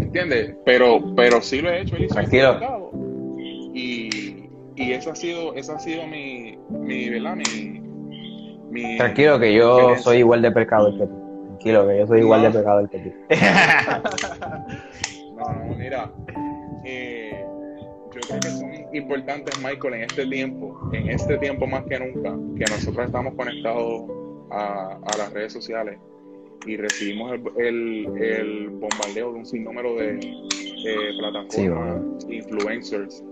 ¿Entiendes? Pero, pero sí lo he hecho, Tranquilo. Y, y eso ha sido, eso ha sido mi, mi, ¿verdad? Mi, Tranquilo que yo soy igual de pecado que tú. Tranquilo que yo soy igual de pecado que tú. [LAUGHS] no, no, mira. Eh, yo creo que son importantes, Michael, en este tiempo, en este tiempo más que nunca, que nosotros estamos conectados a, a las redes sociales y recibimos el, el, bombardeo de un sinnúmero de plataformas, influencers,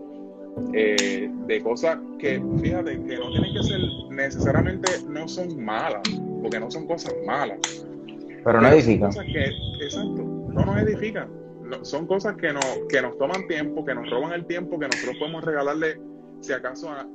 eh, de cosas que, fíjate, que no tienen que ser necesariamente, no son malas, porque no son cosas malas. Pero no edifican. que, exacto, no nos edifican. son cosas que, no, que nos toman tiempo, que nos roban el tiempo, que nosotros podemos regalarle, si acaso, a,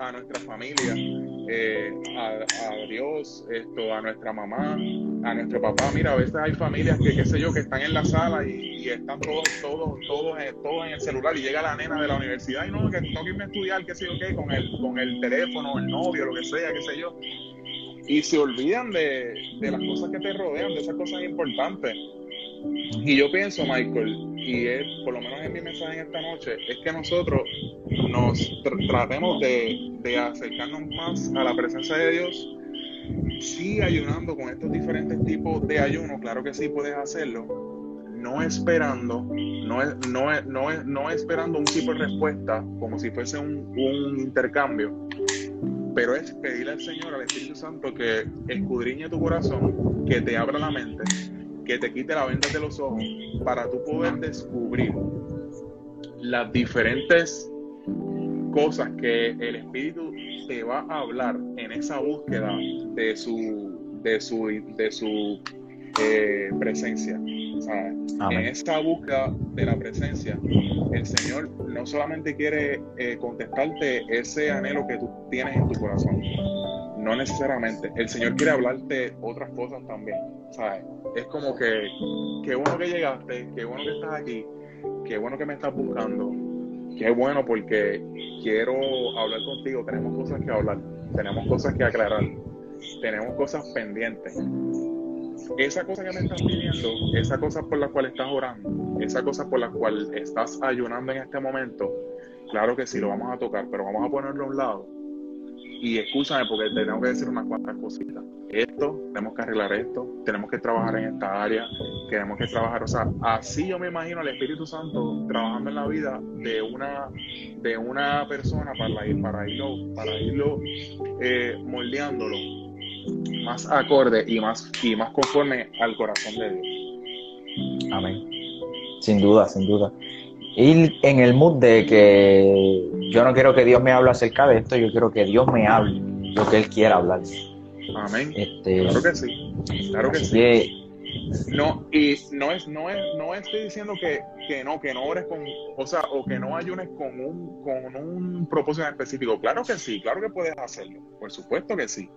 a nuestra familia, eh, a, Dios, esto, a nuestra mamá, a nuestro papá. Mira, a veces hay familias que, qué sé yo, que están en la sala y, están todos, todos, todos, eh, todos en el celular y llega la nena de la universidad y no, que que irme a estudiar, qué sé yo, qué, con el, con el teléfono, el novio, lo que sea, qué sé yo. Y se olvidan de, de las cosas que te rodean, de esas cosas importantes. Y yo pienso, Michael, y es, por lo menos en mi mensaje en esta noche, es que nosotros nos tratemos de, de, acercarnos más a la presencia de Dios. Sí, ayunando con estos diferentes tipos de ayuno, claro que sí puedes hacerlo. No esperando, no, es, no, es, no, es, no esperando un tipo de respuesta como si fuese un, un intercambio, pero es pedirle al Señor, al Espíritu Santo, que escudriñe tu corazón, que te abra la mente que te quite la venda de los ojos para tú poder descubrir las diferentes cosas que el Espíritu te va a hablar en esa búsqueda de su, de su, de su eh, presencia. En esa búsqueda de la presencia, el Señor no solamente quiere eh, contestarte ese anhelo que tú tienes en tu corazón, no necesariamente. El Señor quiere hablarte otras cosas también. ¿Sabes? Es como que, qué bueno que llegaste, qué bueno que estás aquí, qué bueno que me estás buscando, qué bueno porque quiero hablar contigo, tenemos cosas que hablar, tenemos cosas que aclarar, tenemos cosas pendientes. Esa cosa que me estás pidiendo, esa cosa por la cual estás orando, esa cosa por la cual estás ayunando en este momento, claro que sí, lo vamos a tocar, pero vamos a ponerlo a un lado y escúchame porque te tengo que decir unas cuantas cositas. Esto, tenemos que arreglar esto, tenemos que trabajar en esta área, tenemos que trabajar, o sea, así yo me imagino al Espíritu Santo trabajando en la vida de una, de una persona para, ir, para irlo, para irlo eh, moldeándolo más acorde y más, y más conforme al corazón de Dios. Amén. Sin duda, sin duda ir en el mood de que yo no quiero que Dios me hable acerca de esto, yo quiero que Dios me hable lo que Él quiera hablar. Amén. Este, claro que sí. Claro que sí. No, y no es, no es, no estoy diciendo que, que, no, que no ores con, o sea, o que no ayunes con un, con un propósito específico. Claro que sí, claro que puedes hacerlo, por supuesto que sí.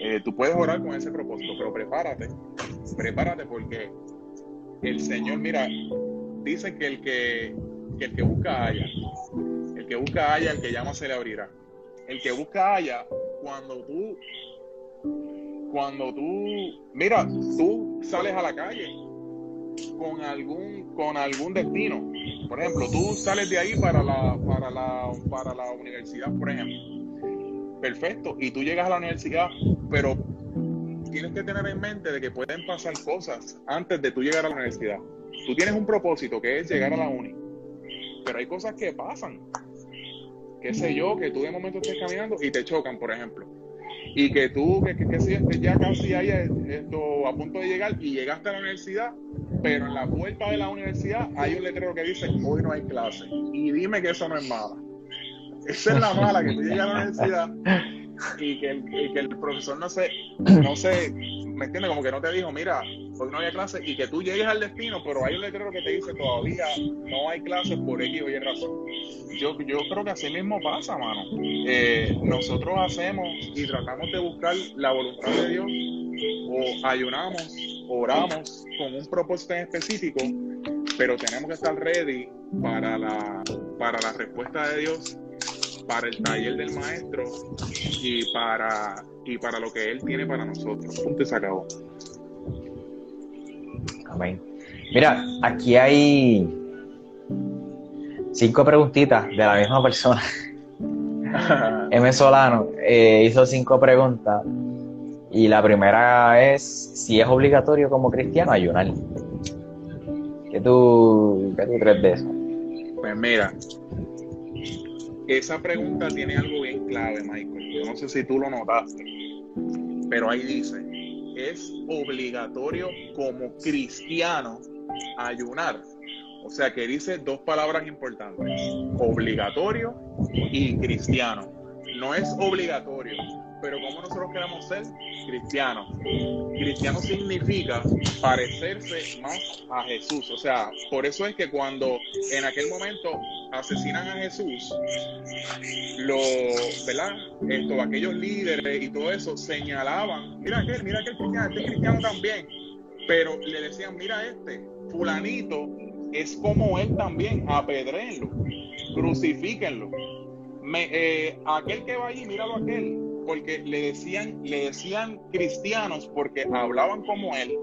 Eh, tú puedes orar con ese propósito, pero prepárate, prepárate porque el Señor, mira, dice que el que el que busca haya. El que busca haya, el que llama se le abrirá. El que busca haya, cuando tú, cuando tú, mira, tú sales a la calle con algún, con algún destino. Por ejemplo, tú sales de ahí para la, para la, para la universidad, por ejemplo. Perfecto. Y tú llegas a la universidad, pero tienes que tener en mente de que pueden pasar cosas antes de tú llegar a la universidad. Tú tienes un propósito que es llegar a la uni pero hay cosas que pasan. Qué sé yo, que tú de momento estés caminando y te chocan, por ejemplo. Y que tú, que, que, que ya casi ahí esto, a punto de llegar y llegaste a la universidad, pero en la puerta de la universidad hay un letrero que dice, hoy no hay clase. Y dime que eso no es mala. Esa es la mala, que tú llegas a la universidad y que y que el profesor no se, no se, ¿me entiendes? Como que no te dijo, mira, hoy no había clase y que tú llegues al destino, pero hay un letrero que te dice todavía no hay clases por X o Y razón. Yo, yo creo que así mismo pasa, mano. Eh, nosotros hacemos y tratamos de buscar la voluntad de Dios o ayunamos, oramos con un propósito en específico, pero tenemos que estar ready para la, para la respuesta de Dios para el taller del maestro y para, y para lo que él tiene para nosotros. Punto se acabó. Amén. Mira, aquí hay cinco preguntitas de la misma persona. [LAUGHS] M. Solano eh, hizo cinco preguntas y la primera es si es obligatorio como cristiano ayunar. ¿Qué tú, qué tú crees de eso? Pues mira, esa pregunta tiene algo bien clave, Michael. Yo no sé si tú lo notaste, pero ahí dice, es obligatorio como cristiano ayunar. O sea que dice dos palabras importantes, obligatorio y cristiano. No es obligatorio, pero como nosotros queremos ser cristianos. Cristiano significa parecerse más a Jesús. O sea, por eso es que cuando en aquel momento asesinan a Jesús, los, ¿verdad? Esto, aquellos líderes y todo eso señalaban, mira aquel, mira aquel cristiano, este cristiano también. Pero le decían, mira este, fulanito es como él también, apedrenlo, crucifíquenlo. Me, eh, aquel que va allí, míralo aquel, porque le decían, le decían cristianos porque hablaban como él,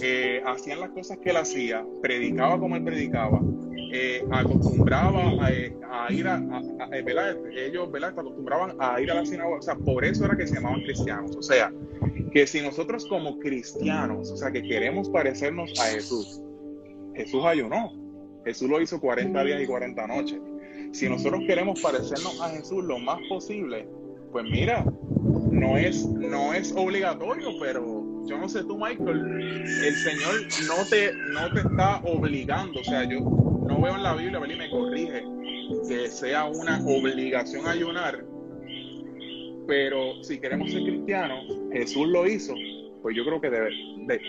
eh, hacían las cosas que él hacía, predicaba como él predicaba, eh, acostumbraba a, ir a, ¿verdad? ellos ¿verdad? acostumbraban a ir a la sinagoga, o sea, por eso era que se llamaban cristianos, o sea, que si nosotros como cristianos, o sea, que queremos parecernos a Jesús, Jesús ayunó, Jesús lo hizo 40 días y 40 noches. Si nosotros queremos parecernos a Jesús lo más posible, pues mira, no es, no es obligatorio, pero yo no sé tú, Michael, el Señor no te, no te está obligando, o sea, yo no veo en la Biblia, y me corrige, que sea una obligación ayunar, pero si queremos ser cristianos, Jesús lo hizo, pues yo creo que debe, de,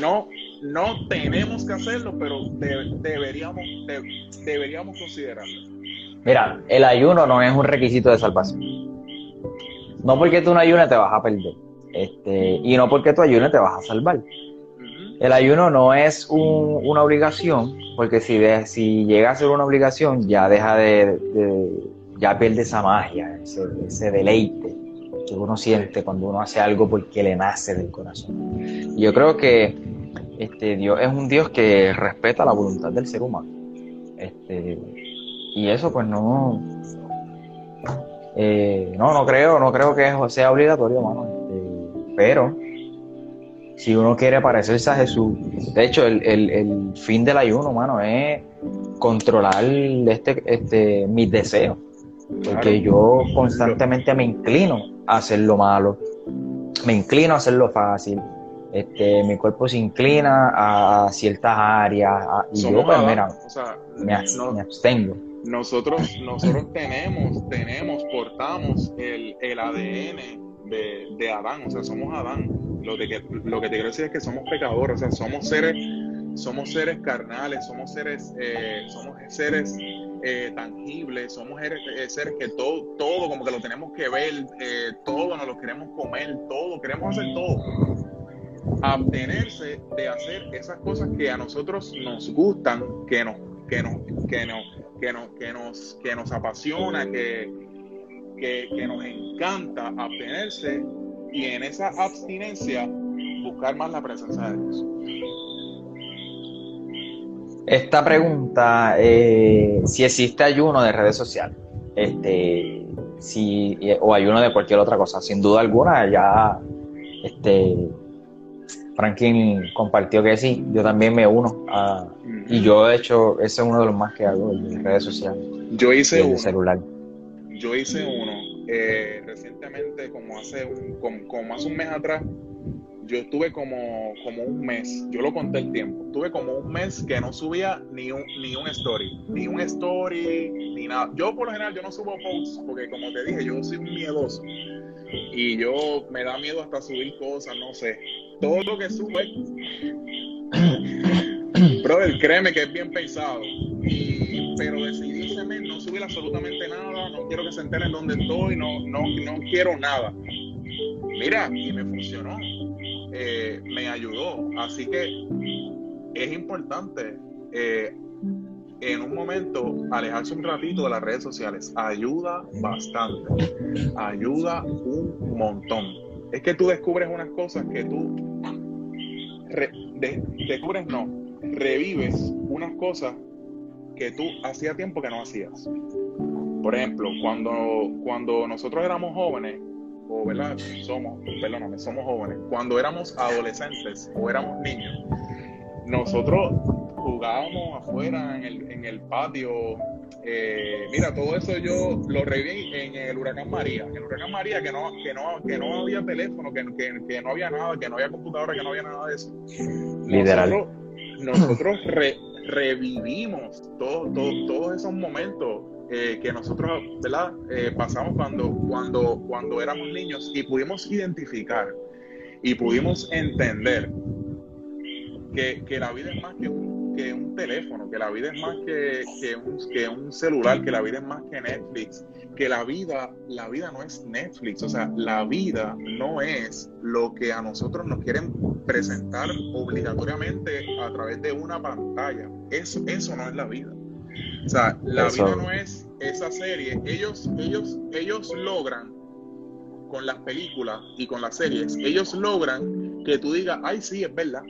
no, no tenemos que hacerlo, pero deberíamos, deberíamos considerarlo. Mira, el ayuno no es un requisito de salvación. No porque tú no ayunes te vas a perder. Este, y no porque tú ayunes te vas a salvar. El ayuno no es una obligación, porque si, si llega a ser una obligación, ya deja de, ya pierde esa magia, ese, deleite que uno siente cuando uno hace algo porque le nace del corazón. Y yo creo que este, Dios es un Dios que respeta la voluntad del ser humano. Este, y eso pues no, eh, no, no creo, no creo que sea obligatorio, mano. Este, pero si uno quiere parecerse a Jesús, de hecho, el, fin del ayuno, mano, es controlar este, este, mis deseos. Porque yo constantemente me inclino a hacer lo malo, me inclino a hacer lo fácil. Este, mi cuerpo se inclina a ciertas áreas y yo, pues, mira, me, abstengo. Nosotros, nosotros tenemos, tenemos, portamos el, el ADN de, Adán, o sea, somos Adán. Lo, que, lo que te quiero decir es que somos pecadores, o sea, somos seres, somos seres carnales, somos seres, eh, somos seres eh, tangibles, somos seres, eh, seres, que todo, todo como que lo tenemos que ver, todo nos lo queremos comer, todo, queremos hacer todo. Abtenerse de hacer esas cosas que a nosotros nos gustan, que nos, que nos, que nos, que nos, que nos, que nos apasiona, que, que, nos encanta abstenerse y en esa abstinencia buscar más la presencia de Dios. Esta pregunta, eh, si existe ayuno de redes sociales, este, si, o ayuno de cualquier otra cosa, sin duda alguna, ya este, Franklin compartió que sí, yo también me uno y yo de hecho ese es uno de los más que hago en redes sociales. Yo hice un celular yo hice uno eh, recientemente, como hace, un, como, hace un mes atrás, yo estuve como, como un mes, yo lo conté el tiempo, tuve como un mes que no subía ni un, ni un story, ni un story, ni nada. Yo por lo general yo no subo posts porque como te dije, yo soy un miedoso y yo me da miedo hasta subir cosas, no sé. Todo lo que sube, [COUGHS] brother, créeme que es bien pensado. Y, pero decidí absolutamente nada, no quiero que se enteren dónde estoy, no, no, no quiero nada. Mira, y me funcionó, eh, me ayudó. Así que es importante eh, en un momento alejarse un ratito de las redes sociales. Ayuda bastante, ayuda un montón. Es que tú descubres unas cosas que tú descubres, no, revives unas cosas que tú hacía tiempo que no hacías. Por ejemplo, cuando, cuando nosotros éramos jóvenes, o ¿verdad? Somos, perdóname, somos jóvenes, cuando éramos adolescentes o éramos niños, nosotros jugábamos afuera en el, en el patio. Eh, mira, todo eso yo lo reví en el huracán María. En el huracán María, que no, que no, que no había teléfono, que, que, no había nada, que no había computadora, que no había nada de eso. Literal. Nosotros, revivimos todo, todos esos momentos eh, que nosotros ¿verdad? Eh, pasamos cuando, cuando, cuando éramos niños y pudimos identificar y pudimos entender que, que la vida es más que un, que un, teléfono, que la vida es más que, que, un, que un celular, que la vida es más que Netflix, que la vida, la vida no es Netflix, o sea, la vida no es lo que a nosotros nos quieren presentar obligatoriamente a través de una pantalla. Eso, eso no es la vida. O sea, la vida no es esa serie. Ellos, ellos, ellos logran con las películas y con las series, ellos logran que tú digas, ay, sí, es verdad.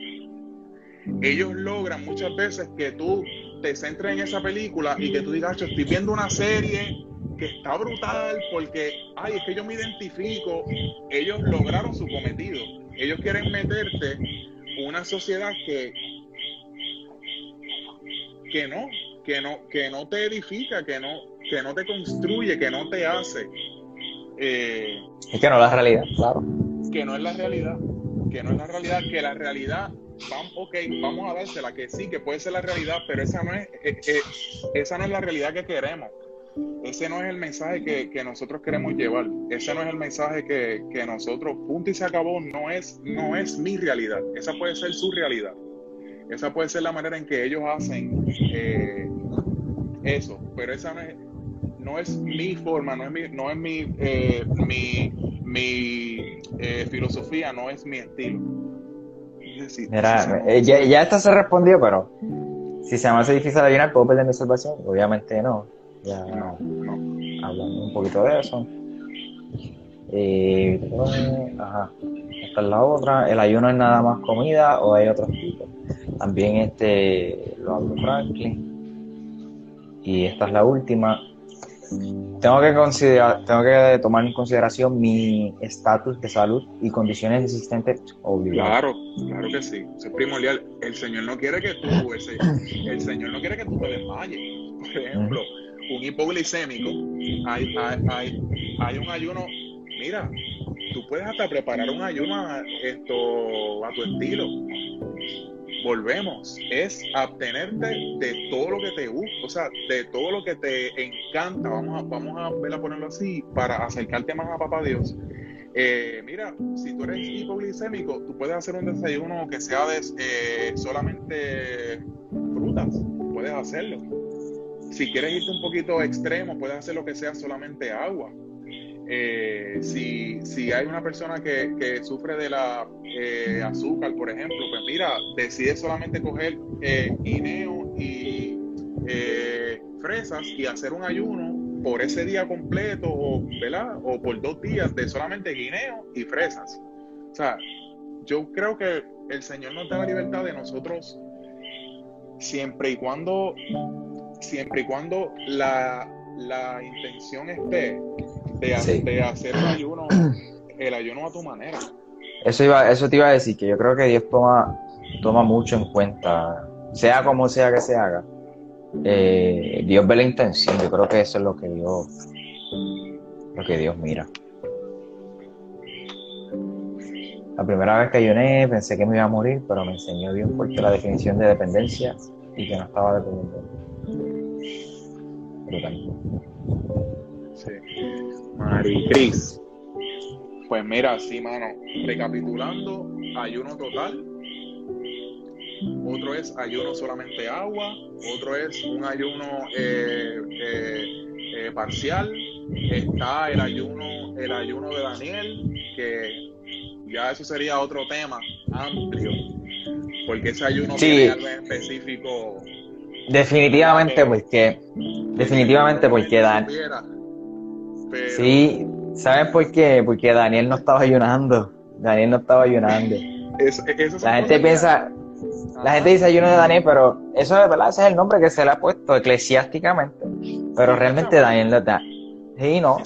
Ellos logran muchas veces que tú te centres en esa película y que tú digas, yo estoy viendo una serie que está brutal porque, ay, es que yo me identifico. Ellos lograron su cometido. Ellos quieren meterte una sociedad que, que no, que no, que no te edifica, que no, que no te construye, que no te hace. Eh, es que no es la realidad, claro. Que no es la realidad, que no es la realidad, que la realidad, vamos, ok, vamos a dársela, que sí, que puede ser la realidad, pero esa no es, eh, eh, esa no es la realidad que queremos. Ese no es el mensaje que, que nosotros queremos llevar. Ese no es el mensaje que, que, nosotros, punto y se acabó, no es, no es mi realidad. Esa puede ser su realidad. Esa puede ser la manera en que ellos hacen eh, eso, pero esa no es, no es mi forma, no es mi, no es mi, eh, mi, mi eh, filosofía, no es mi estilo. Mira, ya, ya esto se respondió, pero si se me hace difícil ayunar, ¿puedo perder mi salvación? Obviamente no. Ya no, hablando un poquito de eso. Eh, ajá. Esta es la otra. ¿El ayuno es nada más comida o hay otros tipos? También este lo hablo Franklin. Y esta es la última. Tengo que considerar, tengo que tomar en consideración mi estatus de salud y condiciones existentes obligadas. Claro, claro que sí. Eso es primordial. El Señor no quiere que tú, el, Señor no quiere que tú te desmayes. Por ejemplo, un hipoglicémico, hay, hay, hay, un ayuno, mira, tú puedes hasta preparar un ayuno a, esto, a tu estilo. Volvemos, es abstenerte de todo lo que te gusta, o sea, de todo lo que te encanta, vamos a, vamos a, ver a ponerlo así, para acercarte más a Papá Dios. Eh, mira, si tú eres hipoglicémico, tú puedes hacer un desayuno que sea de eh, solamente frutas, puedes hacerlo si quieres irte un poquito extremo, puedes hacer lo que sea solamente agua. Eh, si, si, hay una persona que, que sufre de la eh, azúcar, por ejemplo, pues mira, decide solamente coger eh, guineo y fresas y hacer un ayuno por ese día completo, o, ¿verdad? O por dos días de solamente guineo y fresas. O sea, yo creo que el Señor nos da la libertad de nosotros, siempre y cuando siempre y cuando la, intención esté de, hacer el ayuno, [CLEARS THROAT] el ayuno a tu manera. Eso, iba, eso te iba a decir, que yo creo que Dios toma, toma mucho en cuenta, sea como sea que se haga. Eh, Dios ve la intención, yo creo que eso es lo que Dios, lo que Dios mira. La primera vez que ayuné pensé que me iba a morir, pero me enseñó Dios porque la definición de dependencia y que no estaba dependiendo. Sí. Maricris. Pues mira, sí, mano. Recapitulando, ayuno total. Otro es ayuno solamente agua. Otro es un ayuno eh, eh, eh, parcial. Está el ayuno, el ayuno de Daniel, que ya eso sería otro tema amplio. Porque ese ayuno tiene algo específico Definitivamente porque, definitivamente porque Dan. Sí, ¿sabes por qué? Porque Daniel no estaba ayunando. Daniel no estaba ayunando. la gente piensa, la gente dice ayuno de Daniel, pero eso es verdad, ese es el nombre que se le ha puesto eclesiásticamente. Pero realmente Daniel no está. Sí, no.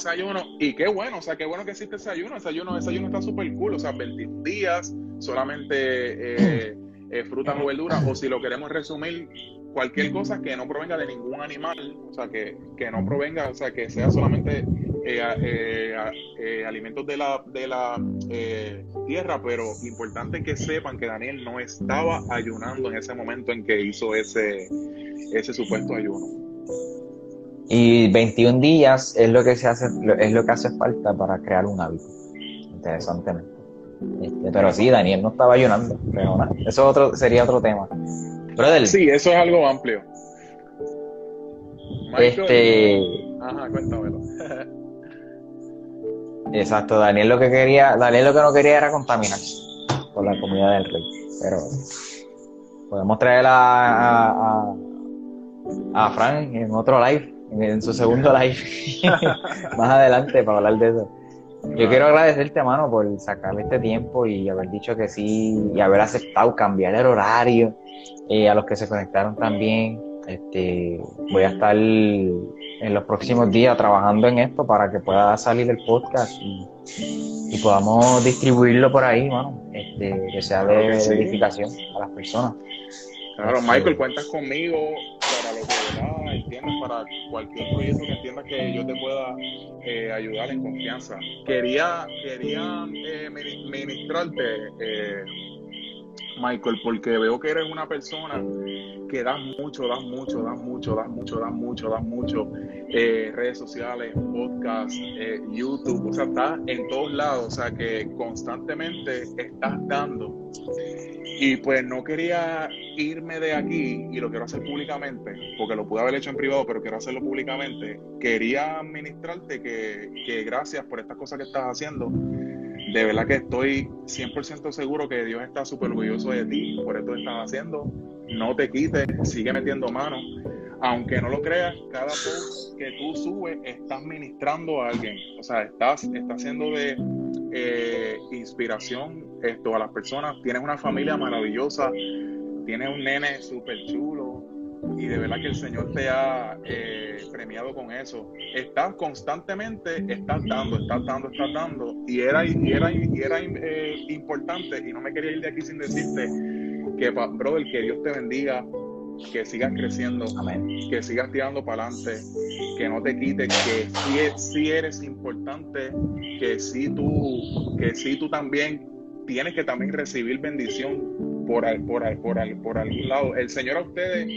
y qué bueno, o sea, qué bueno que existe ese ayuno. Ese ayuno, ese ayuno está súper cool, o sea, 21 días, solamente eh, eh, frutas o verduras, o si lo queremos resumir, cualquier cosa que no provenga de ningún animal, o sea, que, no provenga, o sea, que sea solamente eh, eh, eh, alimentos de la, de la tierra, pero importante que sepan que Daniel no estaba ayunando en ese momento en que hizo ese, ese supuesto ayuno. Y 21 días es lo que se hace, es lo que hace falta para crear un hábito. Interesantemente. Pero sí, Daniel no estaba ayunando, Eso otro, sería otro tema. Sí, eso es algo amplio. este. Ajá, cuéntamelo. [LAUGHS] Exacto, Daniel lo que quería, Daniel lo que no quería era contaminarse con la comunidad del rey. Pero podemos traer a, a, a Frank en otro live, en su segundo [LAUGHS] live, [LAUGHS] más adelante para hablar de eso. Yo quiero agradecerte, mano, por sacarle este tiempo y haber dicho que sí y haber aceptado cambiar el horario. Eh, a los que se conectaron también, este, voy a estar en los próximos días trabajando en esto para que pueda salir el podcast y, podamos distribuirlo por ahí, mano, este, que sea de, edificación a las personas. Claro, Michael, cuentas conmigo para lo que entiendas, para cualquier proyecto que entiendas que yo te pueda eh, ayudar en confianza. Quería, quería eh, ministrarte, eh, Michael, porque veo que eres una persona que das mucho, das mucho, das mucho, das mucho, das mucho, das mucho, redes sociales, podcast, YouTube, o sea, estás en todos lados, o sea, que constantemente estás dando Y pues no quería irme de aquí y lo quiero hacer públicamente, porque lo pude haber hecho en privado, pero quiero hacerlo públicamente. Quería administrarte que, que gracias por estas cosas que estás haciendo. De verdad que estoy 100% seguro que Dios está súper orgulloso de ti por esto que estás haciendo. No te quites, sigue metiendo mano. Aunque no lo creas, cada post que tú subes estás ministrando a alguien. O sea, estás, estás haciendo de eh, inspiración esto a las personas. Tienes una familia maravillosa, tienes un nene súper chulo y de verdad que el Señor te ha eh, premiado con eso. Estás constantemente, estás dando, estás dando, estás dando. Y era, y era, y era eh, importante y no me quería ir de aquí sin decirte que, brother, que Dios te bendiga, que sigas creciendo, que sigas tirando para adelante, que no te quites, que sí, eres importante, que sí tú, que sí tú también tienes que también recibir bendición por, por, por, por algún lado. El Señor a ustedes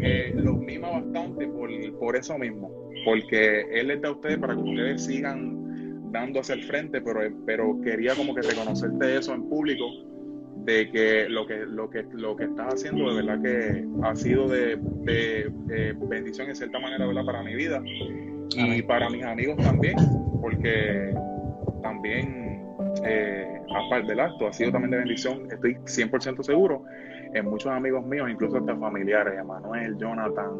eh, los mima bastante por, por eso mismo, porque Él les da a ustedes para que ustedes sigan dando hacia el frente, pero, pero quería como que reconocerte eso en público de que lo que lo que lo que estás haciendo de verdad que ha sido de, bendición en cierta manera ¿verdad? para mi vida y para mis amigos también porque también eh, aparte del acto ha sido también de bendición estoy 100% seguro en muchos amigos míos incluso hasta familiares Emanuel Jonathan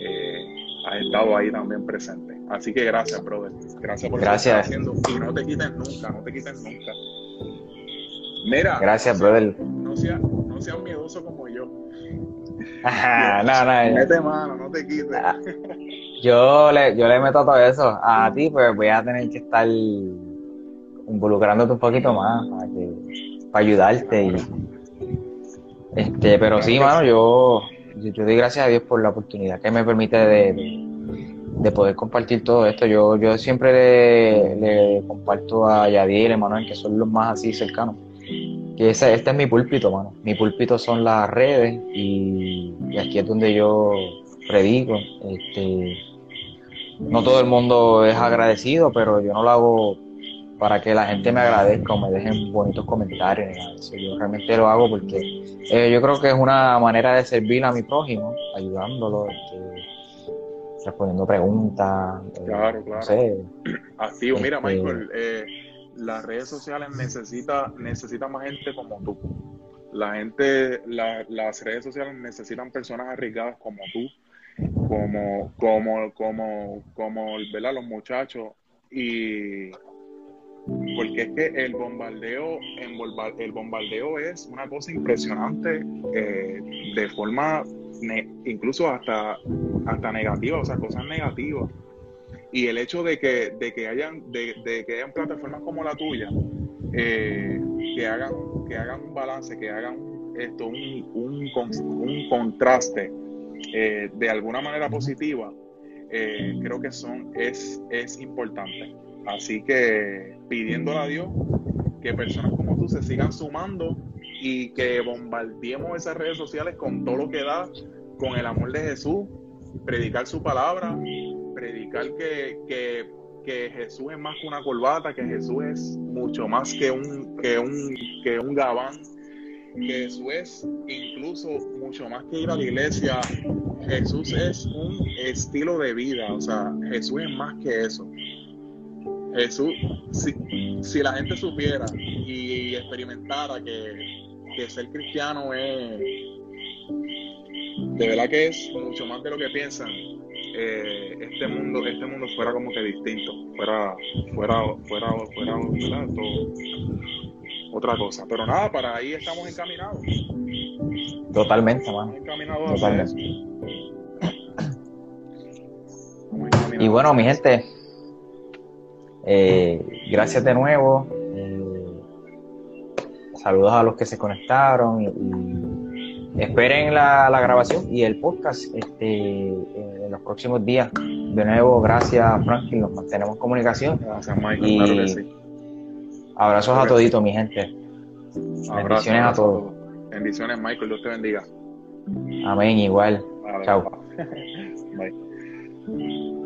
eh, ha estado ahí también presente así que gracias brother gracias por gracias. haciendo y no te quiten nunca no te quiten nunca Mira. Gracias, brother. No seas no sea miedoso como yo. [LAUGHS] no, no, Mete mano, no te quites. Ah, yo le, yo le meto todo eso. A ti, pues voy a tener que estar involucrándote un poquito más para, que, para ayudarte. Y, este, pero sí, mano, yo, yo, doy gracias a Dios por la oportunidad que me permite de, de, poder compartir todo esto. Yo, yo siempre le, comparto a Yadier, Emanuel, que son los más así cercanos que ese, este es mi púlpito, mano. Mi púlpito son las redes y, aquí es donde yo predico. Este, no todo el mundo es agradecido, pero yo no lo hago para que la gente me agradezca o me dejen bonitos comentarios. Yo realmente lo hago porque eh, yo creo que es una manera de servir a mi prójimo, ayudándolo, este, respondiendo preguntas. Eh, claro, claro. Activo. Mira, este, Michael, eh, las redes sociales necesita, necesita más gente como tú. La gente, las redes sociales necesitan personas arriesgadas como tú, como, como, como, como, ¿verdad? Los muchachos. Y porque es que el bombardeo, el bombardeo es una cosa impresionante eh, de forma incluso hasta, hasta negativa, o sea, cosas negativas. Y el hecho de que, de que hayan de, que hayan plataformas como la tuya eh, que hagan que hagan un balance que hagan esto un, un, contraste eh, de alguna manera positiva creo que son es es importante así que pidiéndole a Dios que personas como tú se sigan sumando y que bombardeemos esas redes sociales con todo lo que da con el amor de Jesús predicar su palabra predicar que, que, que, Jesús es más que una corbata, que Jesús es mucho más que un, que un, que un gabán, que Jesús es incluso mucho más que ir a la iglesia. Jesús es un estilo de vida, o sea, Jesús es más que eso. Jesús, si, si la gente supiera y experimentara que, que ser cristiano es, de verdad que es mucho más de lo que piensan, eh, este mundo este mundo fuera como que distinto fuera fuera fuera fuera otra cosa. Pero nada para ahí estamos encaminados. Totalmente mano. Totalmente. y bueno mi gente eh, gracias de nuevo eh, saludos a los que se conectaron y, esperen la, la, grabación y el podcast este en los próximos días. De nuevo, gracias Franklin, nos mantenemos en comunicación. Gracias Michael, Abrazos a todito, mi gente. Bendiciones a todos. Bendiciones Michael, Dios te bendiga. Amén, igual. Chao. [LAUGHS] Bye.